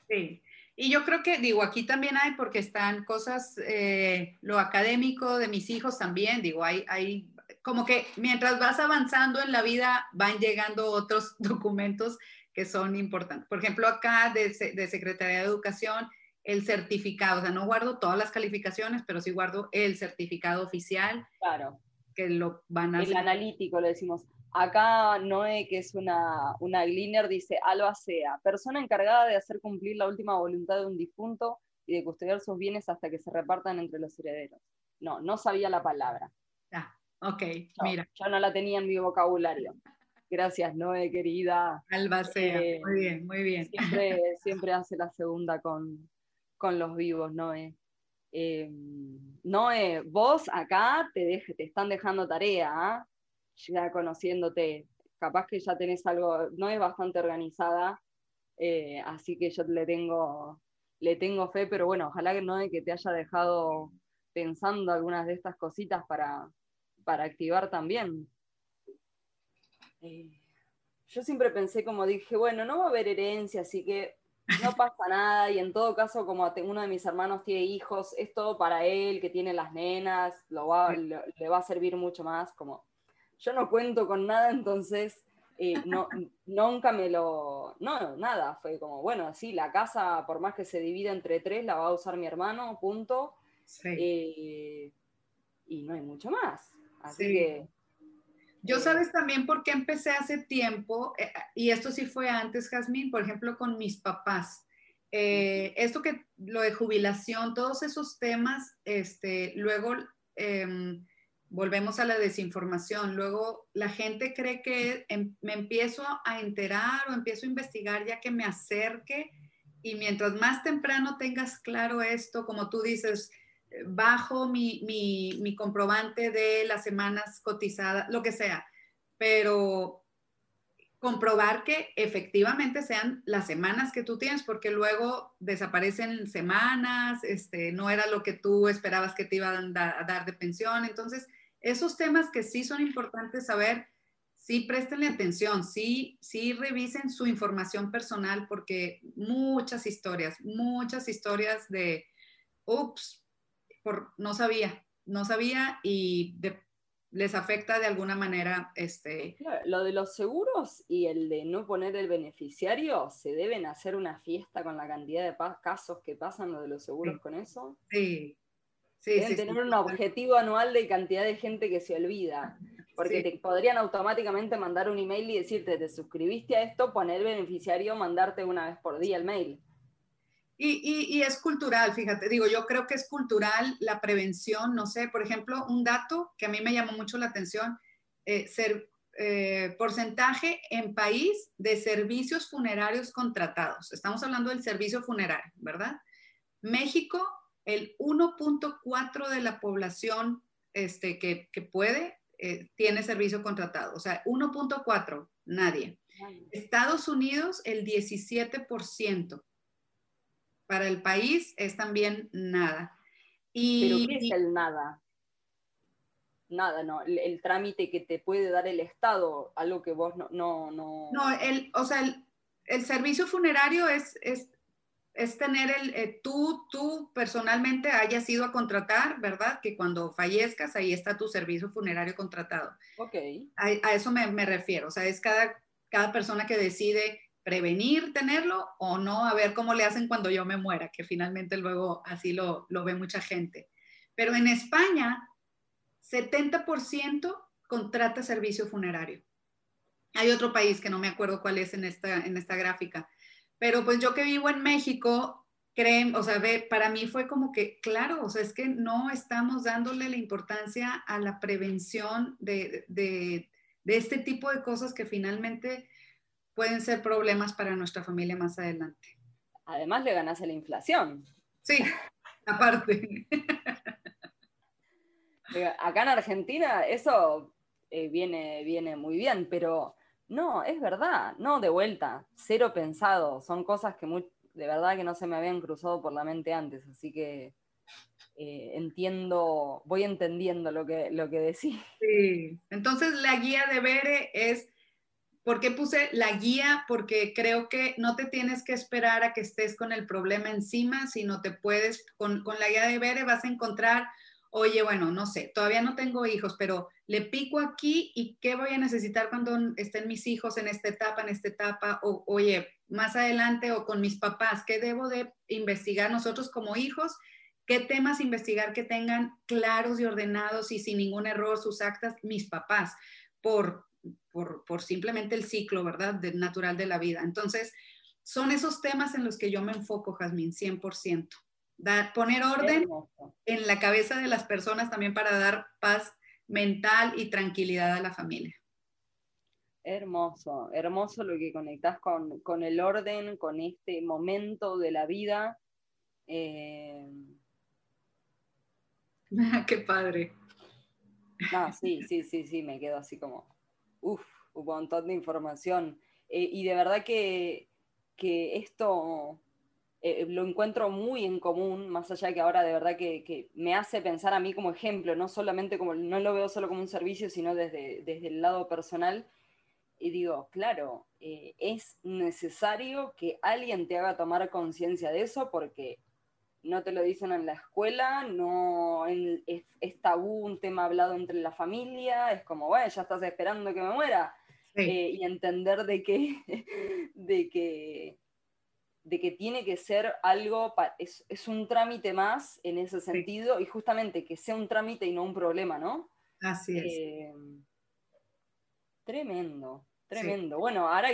Sí. Y yo creo que, digo, aquí también hay, porque están cosas, eh, lo académico de mis hijos también, digo, hay, hay, como que mientras vas avanzando en la vida, van llegando otros documentos que son importantes. Por ejemplo, acá de, de Secretaría de Educación, el certificado, o sea, no guardo todas las calificaciones, pero sí guardo el certificado oficial. Claro. Que lo van a El analítico, le decimos. Acá Noé, que es una, una gleaner, dice, Alba Sea, persona encargada de hacer cumplir la última voluntad de un difunto y de custodiar sus bienes hasta que se repartan entre los herederos. No, no sabía la palabra. Ah, ok, mira. Yo no la tenía en mi vocabulario. Gracias, Noé, querida. Alba Sea, eh, muy bien, muy bien. Siempre, siempre hace la segunda con, con los vivos, Noé. Eh, Noé, vos acá te, te están dejando tarea, ya conociéndote, capaz que ya tenés algo, no es bastante organizada, eh, así que yo le tengo, le tengo fe, pero bueno, ojalá que no que te haya dejado pensando algunas de estas cositas para, para activar también. Eh, yo siempre pensé como dije, bueno, no va a haber herencia, así que no pasa nada, y en todo caso, como uno de mis hermanos tiene hijos, es todo para él, que tiene las nenas, lo va, le va a servir mucho más, como yo no cuento con nada, entonces eh, no, nunca me lo... No, nada, fue como, bueno, sí, la casa, por más que se divida entre tres, la va a usar mi hermano, punto. Eh, y no hay mucho más. Así que... Yo sabes también por qué empecé hace tiempo, eh, y esto sí fue antes, Jazmín, por ejemplo, con mis papás. esto que lo de jubilación, todos esos temas, este, luego em, volvemos a la desinformación. Luego la gente cree que em, me empiezo a enterar o empiezo a investigar ya que me acerque y mientras más temprano tengas claro esto, como tú dices, bajo mi, mi comprobante de las semanas cotizadas, lo que sea, pero comprobar que efectivamente sean las semanas que tú tienes, porque luego desaparecen semanas, este, no era lo que tú esperabas que te iban a dar de pensión. Entonces, esos temas que sí son importantes saber, sí prestenle atención, sí, sí revisen su información personal porque muchas historias, muchas historias de, ups, por, no sabía, no sabía y les afecta de alguna manera. Este... lo de los seguros y el de no poner el beneficiario, ¿se deben hacer una fiesta con la cantidad de casos que pasan lo de los seguros con eso? Sí, Sí, tener un objetivo anual de cantidad de gente que se olvida. Porque te podrían automáticamente mandar un email y decirte, te suscribiste a esto, poner beneficiario, mandarte una vez por día el mail. Y, es cultural, fíjate, digo, yo creo que es cultural la prevención, no sé, por ejemplo, un dato que a mí me llamó mucho la atención, eh, ser, eh, porcentaje en país de servicios funerarios contratados. Estamos hablando del servicio funerario, ¿verdad? México el 1.4 de la población este, que, puede eh, tiene servicio contratado. O sea, 1.4, nadie. Estados Unidos, el 17%. Para el país es también nada. Y, ¿Pero qué es el nada? Nada, no. El, trámite que te puede dar el Estado, algo que vos no... No, no... no el, o sea, el, el servicio funerario es, es es tener el, eh, tú, tú personalmente hayas ido a contratar, ¿verdad? Que cuando fallezcas, ahí está tu servicio funerario contratado. Ok. A, eso me, me, refiero, o sea, es cada, cada persona que decide prevenir tenerlo o no, a ver cómo le hacen cuando yo me muera, que finalmente luego así lo, lo ve mucha gente. Pero en España, 70% contrata servicio funerario. Hay otro país que no me acuerdo cuál es en esta, en esta gráfica, pero pues yo que vivo en México, creen, o sea, ve, para mí fue como que, claro, o sea, es que no estamos dándole la importancia a la prevención de, de, de este tipo de cosas que finalmente pueden ser problemas para nuestra familia más adelante. Además le ganas a la inflación. Sí, aparte. Acá en Argentina eso eh, viene, viene muy bien, pero no, es verdad, no de vuelta, cero pensado, son cosas que de verdad que no se me habían cruzado por la mente antes, así que eh, entiendo, voy entendiendo lo que, lo que decís. Sí, entonces la guía de Bere es, ¿por qué puse la guía? Porque creo que no te tienes que esperar a que estés con el problema encima, sino te puedes, con, con la guía de Bere vas a encontrar oye, bueno, no sé, todavía no tengo hijos, pero le pico aquí y qué voy a necesitar cuando estén mis hijos en esta etapa, en esta etapa, o oye, más adelante o con mis papás, ¿qué debo de investigar nosotros como hijos? ¿Qué temas investigar que tengan claros y ordenados y sin ningún error sus actas mis papás? Por, por, por simplemente el ciclo, ¿verdad? Natural de la vida. Entonces, son esos temas en los que yo me enfoco, Jazmín, 100% poner orden en la cabeza de las personas también para dar paz mental y tranquilidad a la familia. Hermoso, hermoso lo que conectas con, el orden, con este momento de la vida. Eh, Qué padre. sí, sí, sí, sí, me quedo así como, uff, un montón de información. Eh, y de verdad que, que esto eh, lo encuentro muy en común, más allá que ahora de verdad que, me hace pensar a mí como ejemplo, no solamente como, no lo veo solo como un servicio, sino desde, desde el lado personal. Y digo, claro, eh, es necesario que alguien te haga tomar conciencia de eso porque no te lo dicen en la escuela, no es, tabú un tema hablado entre la familia, es como, bueno, ya estás esperando que me muera. Eh, y entender de que, de que de que tiene que ser algo, es, es, un trámite más en ese sentido, y justamente que sea un trámite y no un problema, ¿no? Así es. Eh, tremendo, tremendo. Bueno, ahora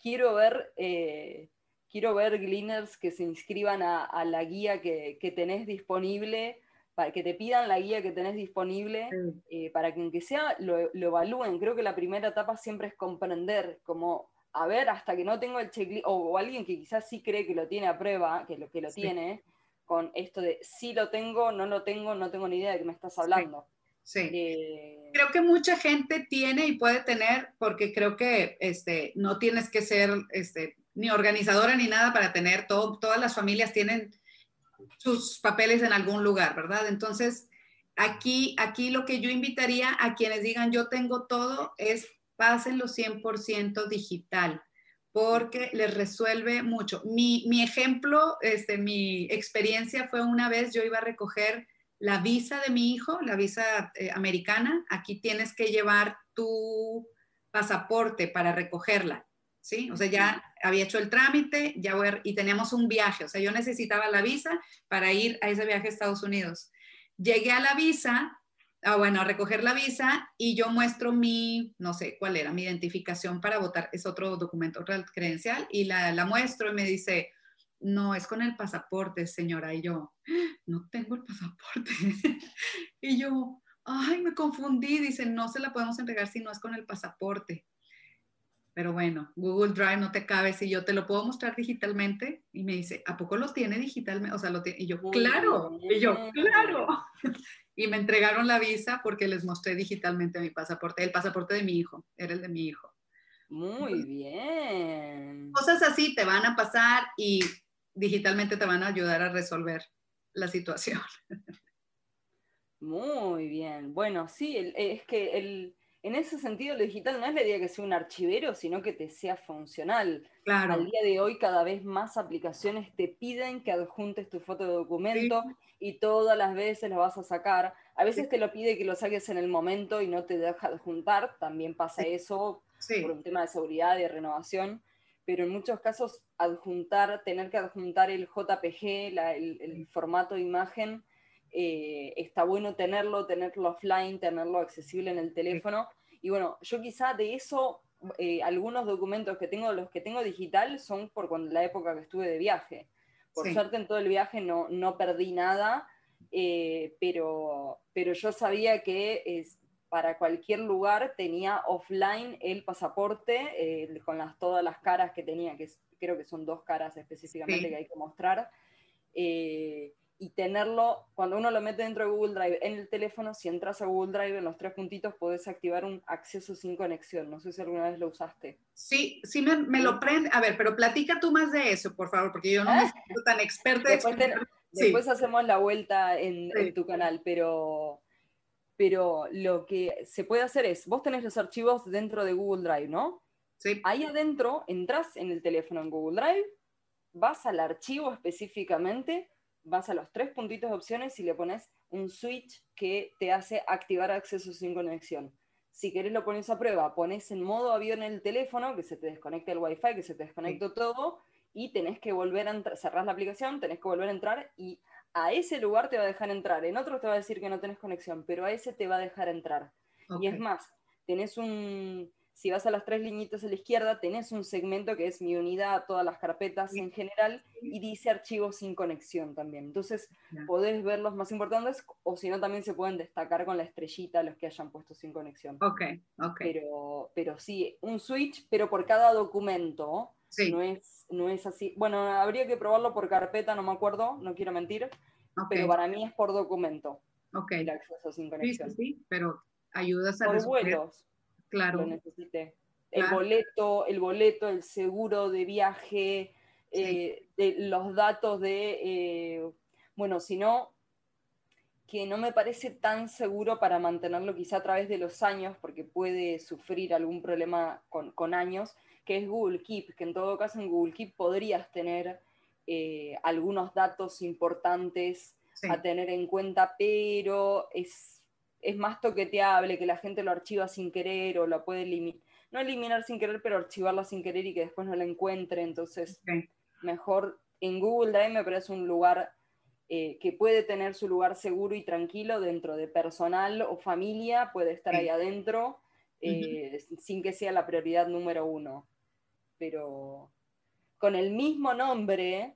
quiero ver, eh, quiero ver Gleaners que se inscriban a, la guía que, que, tenés disponible, para que te pidan la guía que tenés disponible, eh, para que aunque sea lo, lo evalúen. Creo que la primera etapa siempre es comprender como a ver, hasta que no tengo el checklist, o, alguien que quizás sí cree que lo tiene a prueba, que lo, que lo tiene, con esto de si lo tengo, no lo tengo, no tengo ni idea de qué me estás hablando. Sí. Eh, creo que mucha gente tiene y puede tener, porque creo que este, no tienes que ser este, ni organizadora ni nada para tener, todo, todas las familias tienen sus papeles en algún lugar, ¿verdad? Entonces, aquí, aquí lo que yo invitaría a quienes digan yo tengo todo es pásenlo 100% digital porque les resuelve mucho. Mi, ejemplo, este, mi experiencia fue una vez yo iba a recoger la visa de mi hijo, la visa eh, americana. Aquí tienes que llevar tu pasaporte para recogerla, ¿sí? O sea, ya había hecho el trámite, ya y teníamos un viaje, o sea, yo necesitaba la visa para ir a ese viaje a Estados Unidos. Llegué a la visa ah, bueno, a recoger la visa y yo muestro mi, no sé cuál era, mi identificación para votar, es otro documento, otra credencial, y la, la muestro y me dice, no, es con el pasaporte, señora. Y yo, no tengo el pasaporte. y yo, ay, me confundí. Dice, no se la podemos entregar si no es con el pasaporte. Pero bueno, Google Drive no te cabe si yo te lo puedo mostrar digitalmente. Y me dice, ¿a poco lo tiene digitalmente? O sea, lo tiene. Y yo, claro. Y yo, claro y me entregaron la visa porque les mostré digitalmente mi pasaporte, el pasaporte de mi hijo, era el de mi hijo. Muy bien. Cosas así te van a pasar y digitalmente te van a ayudar a resolver la situación. Muy bien. Bueno, sí, es que el, en ese sentido lo digital no es la idea que sea un archivero, sino que te sea funcional. Claro. Al día de hoy cada vez más aplicaciones te piden que adjuntes tu foto de documento y todas las veces lo vas a sacar. A veces te lo pide que lo saques en el momento y no te deja adjuntar, también pasa eso por un tema de seguridad y de renovación, pero en muchos casos adjuntar, tener que adjuntar el JPG, el formato de imagen, eh, está bueno tenerlo, tenerlo offline, tenerlo accesible en el teléfono. Y bueno, yo quizá de eso, eh, algunos documentos que tengo, los que tengo digital, son por cuando, la época que estuve de viaje. Por suerte en todo el viaje no, no perdí nada, eh, pero, pero yo sabía que es, para cualquier lugar tenía offline el pasaporte con las, todas las caras que tenía, que creo que son dos caras específicamente que hay que mostrar y tenerlo, cuando uno lo mete dentro de Google Drive en el teléfono, si entras a Google Drive en los tres puntitos, podés activar un acceso sin conexión. No sé si alguna vez lo usaste. Sí, sí me, lo prende. A ver, pero platica tú más de eso, por favor, porque yo no me siento tan experta. Después, hacemos la vuelta en, tu canal, pero, pero lo que se puede hacer es, vos tenés los archivos dentro de Google Drive, ¿no? Sí. Ahí adentro, entras en el teléfono en Google Drive, vas al archivo específicamente, vas a los tres puntitos de opciones y le pones un switch que te hace activar acceso sin conexión. Si querés lo pones a prueba, pones en modo avión el teléfono, que se te desconecte el wifi, que se te desconecte todo, y tenés que volver a entrar, cerrás la aplicación, tenés que volver a entrar y a ese lugar te va a dejar entrar. En otros te va a decir que no tenés conexión, pero a ese te va a dejar entrar. Y es más, tenés un, si vas a las tres liñitas a la izquierda, tenés un segmento que es mi unidad, todas las carpetas en general, y dice archivos sin conexión también. Entonces, podés ver los más importantes, o si no, también se pueden destacar con la estrellita los que hayan puesto sin conexión. Ok, ok. Pero, pero sí, un switch, pero por cada documento. No, es, no es así. Bueno, habría que probarlo por carpeta, no me acuerdo, no quiero mentir, pero para mí es por documento. Ok. El acceso sin conexión. Sí, sí, pero ayudas a por vuelos claro. El boleto, el boleto, el seguro de viaje, eh, de los datos de, eh, bueno, si no, que no me parece tan seguro para mantenerlo quizá a través de los años, porque puede sufrir algún problema con, años, que es Google Keep, que en todo caso en Google Keep podrías tener eh, algunos datos importantes a tener en cuenta, pero es es más toqueteable, que la gente lo archiva sin querer o lo puede eliminar, no eliminar sin querer, pero archivarla sin querer y que después no la encuentre. Entonces, mejor en Google Drive me parece un lugar eh, que puede tener su lugar seguro y tranquilo dentro de personal o familia, puede estar ahí adentro, eh, sin que sea la prioridad número uno. Pero con el mismo nombre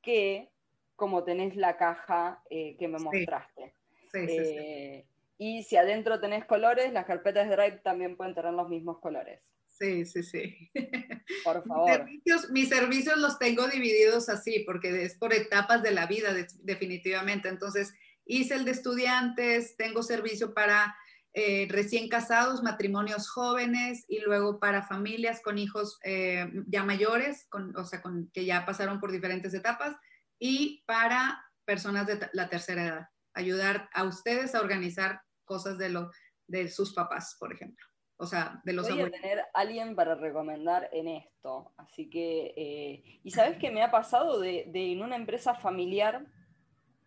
que como tenés la caja eh, que me mostraste. Sí, sí, y si adentro tenés colores, las carpetas de Drive también pueden tener los mismos colores. Sí, sí, sí. Por favor. Mis servicios, los tengo divididos así, porque es por etapas de la vida, definitivamente. Entonces, hice el de estudiantes, tengo servicio para eh, recién casados, matrimonios jóvenes y luego para familias con hijos eh, ya mayores, con, o sea, con, que ya pasaron por diferentes etapas y para personas de la tercera edad. Ayudar a ustedes a organizar cosas de, lo, de sus papás, por ejemplo. O sea, de los Voy a tener alguien para recomendar en esto. Así que, eh, y sabes que me ha pasado de, de, en una empresa familiar,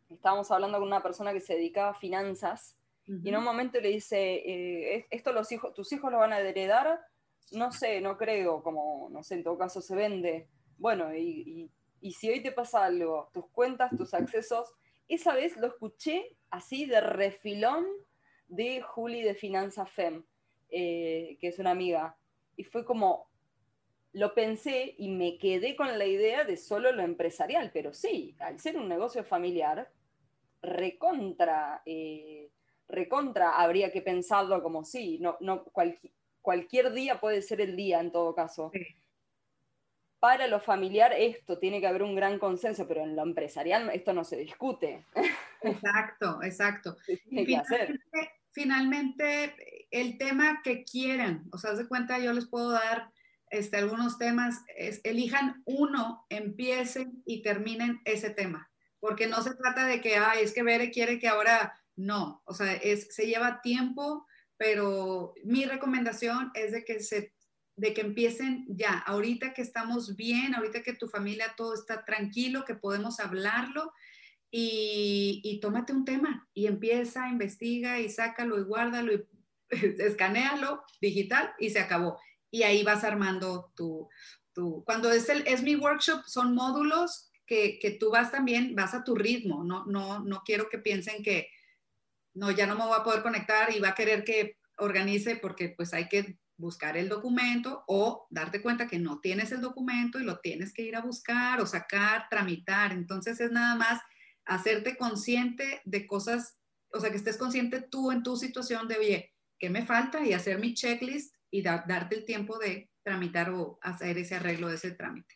estábamos hablando con una persona que se dedicaba a finanzas, y en un momento le dice, eh, esto los hijos, tus hijos lo van a heredar, no sé, no creo, como, no sé, en todo caso se vende. Bueno, y, y, y si hoy te pasa algo, tus cuentas, tus accesos, esa vez lo escuché así de refilón de Juli de Finanza FEM, eh, que es una amiga. Y fue como, lo pensé y me quedé con la idea de solo lo empresarial, pero sí, al ser un negocio familiar, recontra, eh, recontra habría que pensarlo como sí, no, no, cualquier día puede ser el día en todo caso. Para lo familiar esto tiene que haber un gran consenso, pero en lo empresarial esto no se discute. Exacto, exacto. Tiene hacer finalmente el tema que quieran. O sea, de cuenta, yo les puedo dar este, algunos temas, elijan uno, empiecen y terminen ese tema. Porque no se trata de que, ay, es que Bere quiere que ahora, no. O sea, es, se lleva tiempo, pero mi recomendación es de que se de que empiecen ya, ahorita que estamos bien, ahorita que tu familia todo está tranquilo, que podemos hablarlo, y, tómate un tema y empieza, investiga y sácalo y guárdalo y escanealo digital y se acabó. Y ahí vas armando tu, tu cuando es, el, es mi workshop, son módulos que, que, tú vas también, vas a tu ritmo, no, no, no quiero que piensen que, no, ya no me voy a poder conectar y va a querer que organice porque pues hay que buscar el documento o darte cuenta que no tienes el documento y lo tienes que ir a buscar o sacar, tramitar. Entonces es nada más hacerte consciente de cosas, o sea, que estés consciente tú en tu situación de, oye, ¿qué me falta? Y hacer mi checklist y darte el tiempo de tramitar o hacer ese arreglo de ese trámite.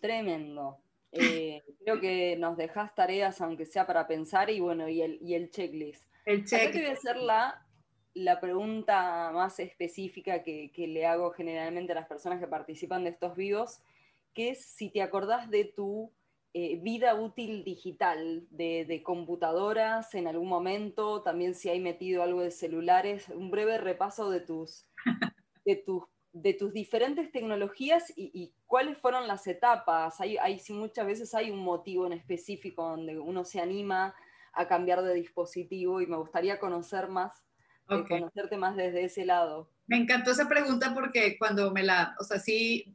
Tremendo. Eh, creo que nos dejas tareas, aunque sea para pensar, y bueno, y el, y el checklist. El checklist. te voy a hacer la, la pregunta más específica que, que, le hago generalmente a las personas que participan de estos vivos, que es si te acordás de tu eh, vida útil digital, de, de, computadoras en algún momento, también si hay metido algo de celulares, un breve repaso de tus, de tus de tus diferentes tecnologías y, cuáles fueron las etapas. Hay, hay, muchas veces hay un motivo en específico donde uno se anima a cambiar de dispositivo y me gustaría conocer más, eh, conocerte más desde ese lado. Me encantó esa pregunta porque cuando me la, o sea, sí,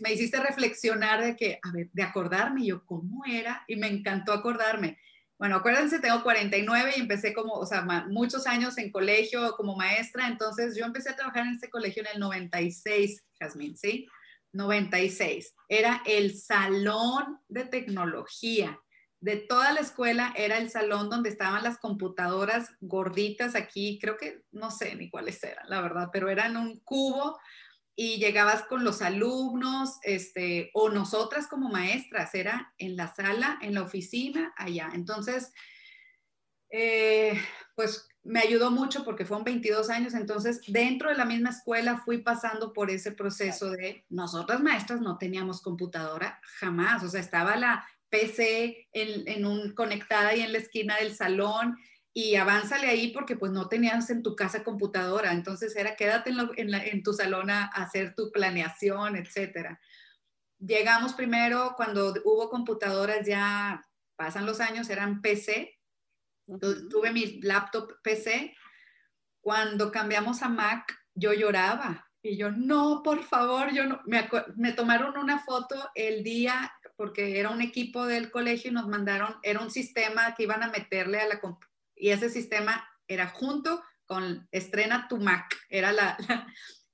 me hiciste reflexionar de que, a ver, de acordarme yo cómo era y me encantó acordarme. Bueno, acuérdense, tengo 49 y empecé como, o sea, muchos años en colegio como maestra, entonces yo empecé a trabajar en ese colegio en el 96, Jasmine, ¿sí? 96. Era el salón de tecnología de toda la escuela, era el salón donde estaban las computadoras gorditas aquí, creo que no sé ni cuáles eran, la verdad, pero eran un cubo y llegabas con los alumnos, este, o nosotras como maestras, era en la sala, en la oficina, allá. Entonces, eh, pues me ayudó mucho porque fueron 22 años, entonces dentro de la misma escuela fui pasando por ese proceso de nosotras maestras no teníamos computadora jamás, o sea, estaba la PC en, en un, conectada ahí en la esquina del salón y avánzale ahí porque pues no tenías en tu casa computadora, entonces era quédate en, tu salón a, hacer tu planeación, etcétera. Llegamos primero cuando hubo computadoras ya, pasan los años, eran PC, tuve mi laptop PC, cuando cambiamos a Mac yo lloraba y yo, no, por favor, yo no, me, me tomaron una foto el día porque era un equipo del colegio y nos mandaron, era un sistema que iban a meterle a la, y ese sistema era junto con Estrena tu Mac. Era la,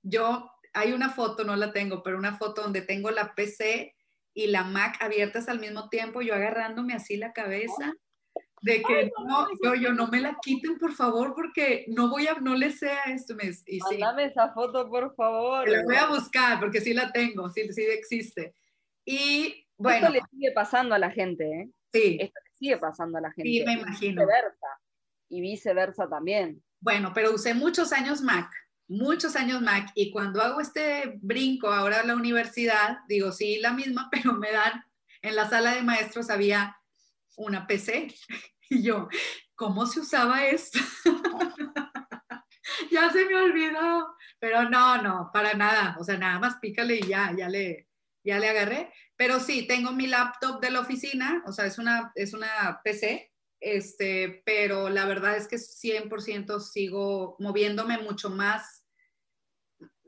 yo, hay una foto, no la tengo, pero una foto donde tengo la PC y la Mac abiertas al mismo tiempo, yo agarrándome así la cabeza de que no, yo, yo no me la quiten, por favor, porque no voy a, no le sea esto. Me, y Mándame esa foto, por favor. La voy a buscar, porque sí la tengo, sí, sí existe. Y bueno. Esto le sigue pasando a la gente, ¿eh? Sí. Esto le sigue pasando a la gente. Sí, me imagino y viceversa también. Bueno, pero usé muchos años Mac, muchos años Mac y cuando hago este brinco ahora a la universidad, digo, sí, la misma, pero me dan, en la sala de maestros había una PC y yo, ¿cómo se usaba esto? ya se me olvidó, pero no, no, para nada, o sea, nada más pícale y ya, ya le, ya le agarré. Pero sí, tengo mi laptop de la oficina, o sea, es una, es una PC este, pero la verdad es que 100% sigo moviéndome mucho más,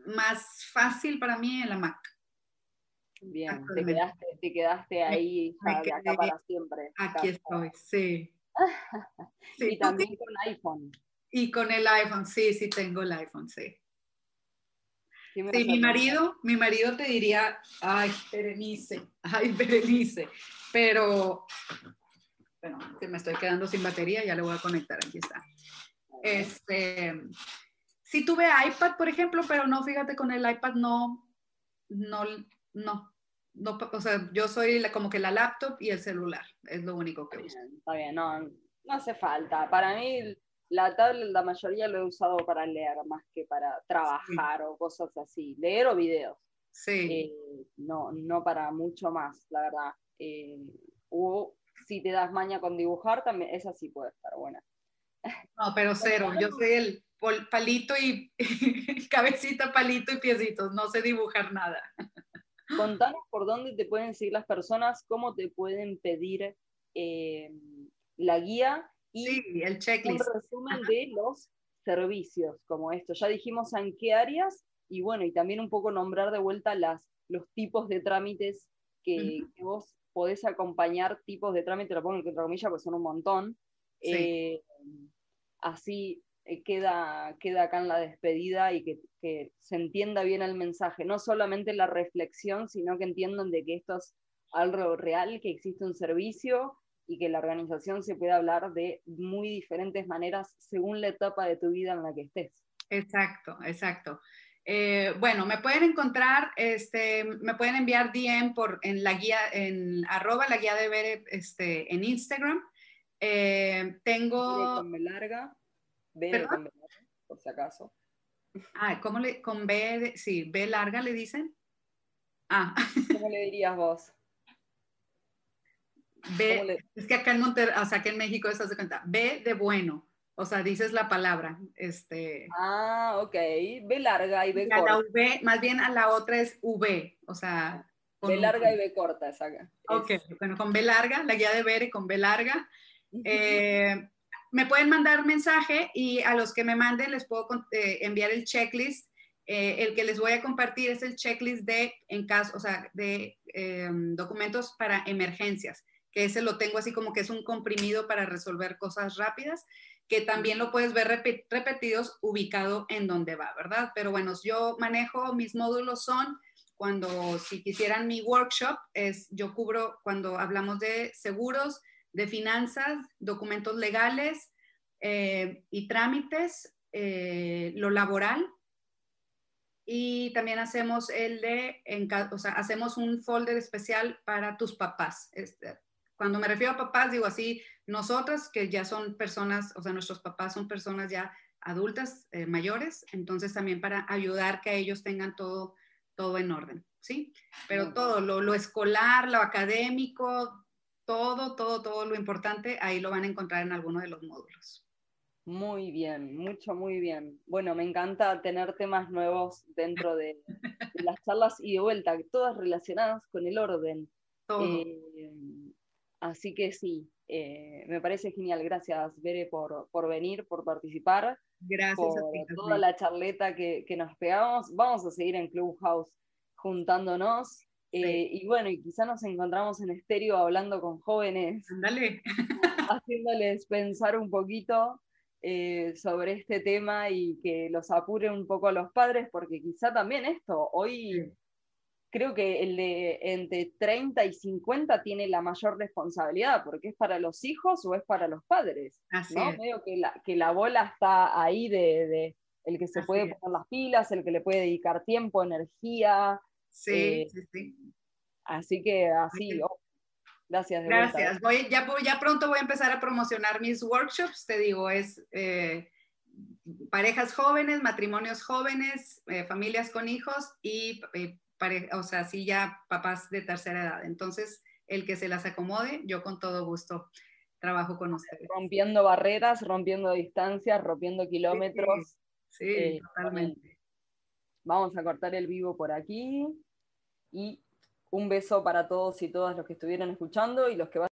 más fácil para mí en la Mac. Bien, te quedaste, te quedaste ahí de acá para siempre. Aquí estoy, sí. sí. Y también con iPhone. Y con el iPhone, sí, sí tengo el iPhone, sí. Sí, mi marido, mi marido te diría, ay, Berenice, ay, Berenice, pero bueno, que me estoy quedando sin batería, ya le voy a conectar, aquí está. Este, sí tuve iPad, por ejemplo, pero no, fíjate, con el iPad no, no, no, no o sea, yo soy como que la laptop y el celular, es lo único que uso. Está bien, no, no hace falta. Para mí, la tablet, la mayoría lo he usado para leer más que para trabajar o cosas así, leer o videos. Sí. Eh, no, no para mucho más, la verdad. Eh, si te das maña con dibujar, también esa sí puede estar buena. No, pero cero. Yo soy el palito y cabecita, palito y piecitos. No sé dibujar nada. Contanos por dónde te pueden seguir las personas, cómo te pueden pedir eh, la guía y el checklist. un resumen de los servicios como esto. Ya dijimos en qué áreas y bueno, y también un poco nombrar de vuelta las, los tipos de trámites que, que vos podés acompañar tipos de trámite, lo pongo entre comillas porque son un montón. Eh, así eh, queda, queda acá en la despedida y que, se entienda bien el mensaje, no solamente la reflexión, sino que entiendan de que esto es algo real, que existe un servicio y que la organización se puede hablar de muy diferentes maneras según la etapa de tu vida en la que estés. Exacto, exacto. Eh, bueno, me pueden encontrar, este, me pueden enviar DM por, en la guía, en arroba la guía de Bere este, en Instagram. Eh, tengo... Con B larga. B con B larga, por si acaso. Ah, ¿cómo le, con B, sí, B larga le dicen? Ah. ¿Cómo le dirías vos? B, es que acá en Monterrey, o sea, aquí en México, estás de cuenta, B de bueno. O sea, dices la palabra. Este, ah, ok. B larga y B corta. v, más bien a la otra es V. O sea. B larga y B corta, esa. Ok, bueno, con B larga, la guía de Bere con B larga. Eh, me pueden mandar mensaje y a los que me manden les puedo eh, enviar el checklist. Eh, el que les voy a compartir es el checklist de, en caso, o sea, de em, documentos para emergencias, que ese lo tengo así como que es un comprimido para resolver cosas rápidas que también lo puedes ver repetidos ubicado en donde va, ¿verdad? Pero bueno, yo manejo, mis módulos son cuando, si quisieran mi workshop, es yo cubro cuando hablamos de seguros, de finanzas, documentos legales eh, y trámites, eh, lo laboral. Y también hacemos el de, o sea, hacemos un folder especial para tus papás. Este, cuando me refiero a papás, digo así, nosotras que ya son personas, o sea, nuestros papás son personas ya adultas, eh, mayores, entonces también para ayudar que ellos tengan todo, todo en orden, ¿sí? Pero todo, lo, lo escolar, lo académico, todo, todo, todo lo importante, ahí lo van a encontrar en alguno de los módulos. Muy bien, mucho, muy bien. Bueno, me encanta tener temas nuevos dentro de, las charlas y de vuelta, todas relacionadas con el orden. Todo. Eh, Así que sí, eh, me parece genial. Gracias, Bere, por, por venir, por participar. Gracias por toda la charleta que, que, nos pegamos. Vamos a seguir en Clubhouse juntándonos. Eh, y bueno, y quizá nos encontramos en estéreo hablando con jóvenes. Dale. haciéndoles pensar un poquito eh, sobre este tema y que los apure un poco a los padres, porque quizá también esto, hoy creo que el de entre 30 y 50 tiene la mayor responsabilidad, porque es para los hijos o es para los padres. Así ¿no? Veo que la, que la bola está ahí de, el que se puede poner las pilas, el que le puede dedicar tiempo, energía. Sí, eh, sí, sí. Así que así, oh, gracias. gracias. Voy, ya, ya pronto voy a empezar a promocionar mis workshops, te digo, es... Eh, parejas jóvenes, matrimonios jóvenes, eh, familias con hijos y o sea, sí ya papás de tercera edad. Entonces, el que se las acomode, yo con todo gusto trabajo con ustedes. Rompiendo barreras, rompiendo distancias, rompiendo kilómetros. Sí, eh, totalmente. Vamos a cortar el vivo por aquí y un beso para todos y todas los que estuvieron escuchando y los que van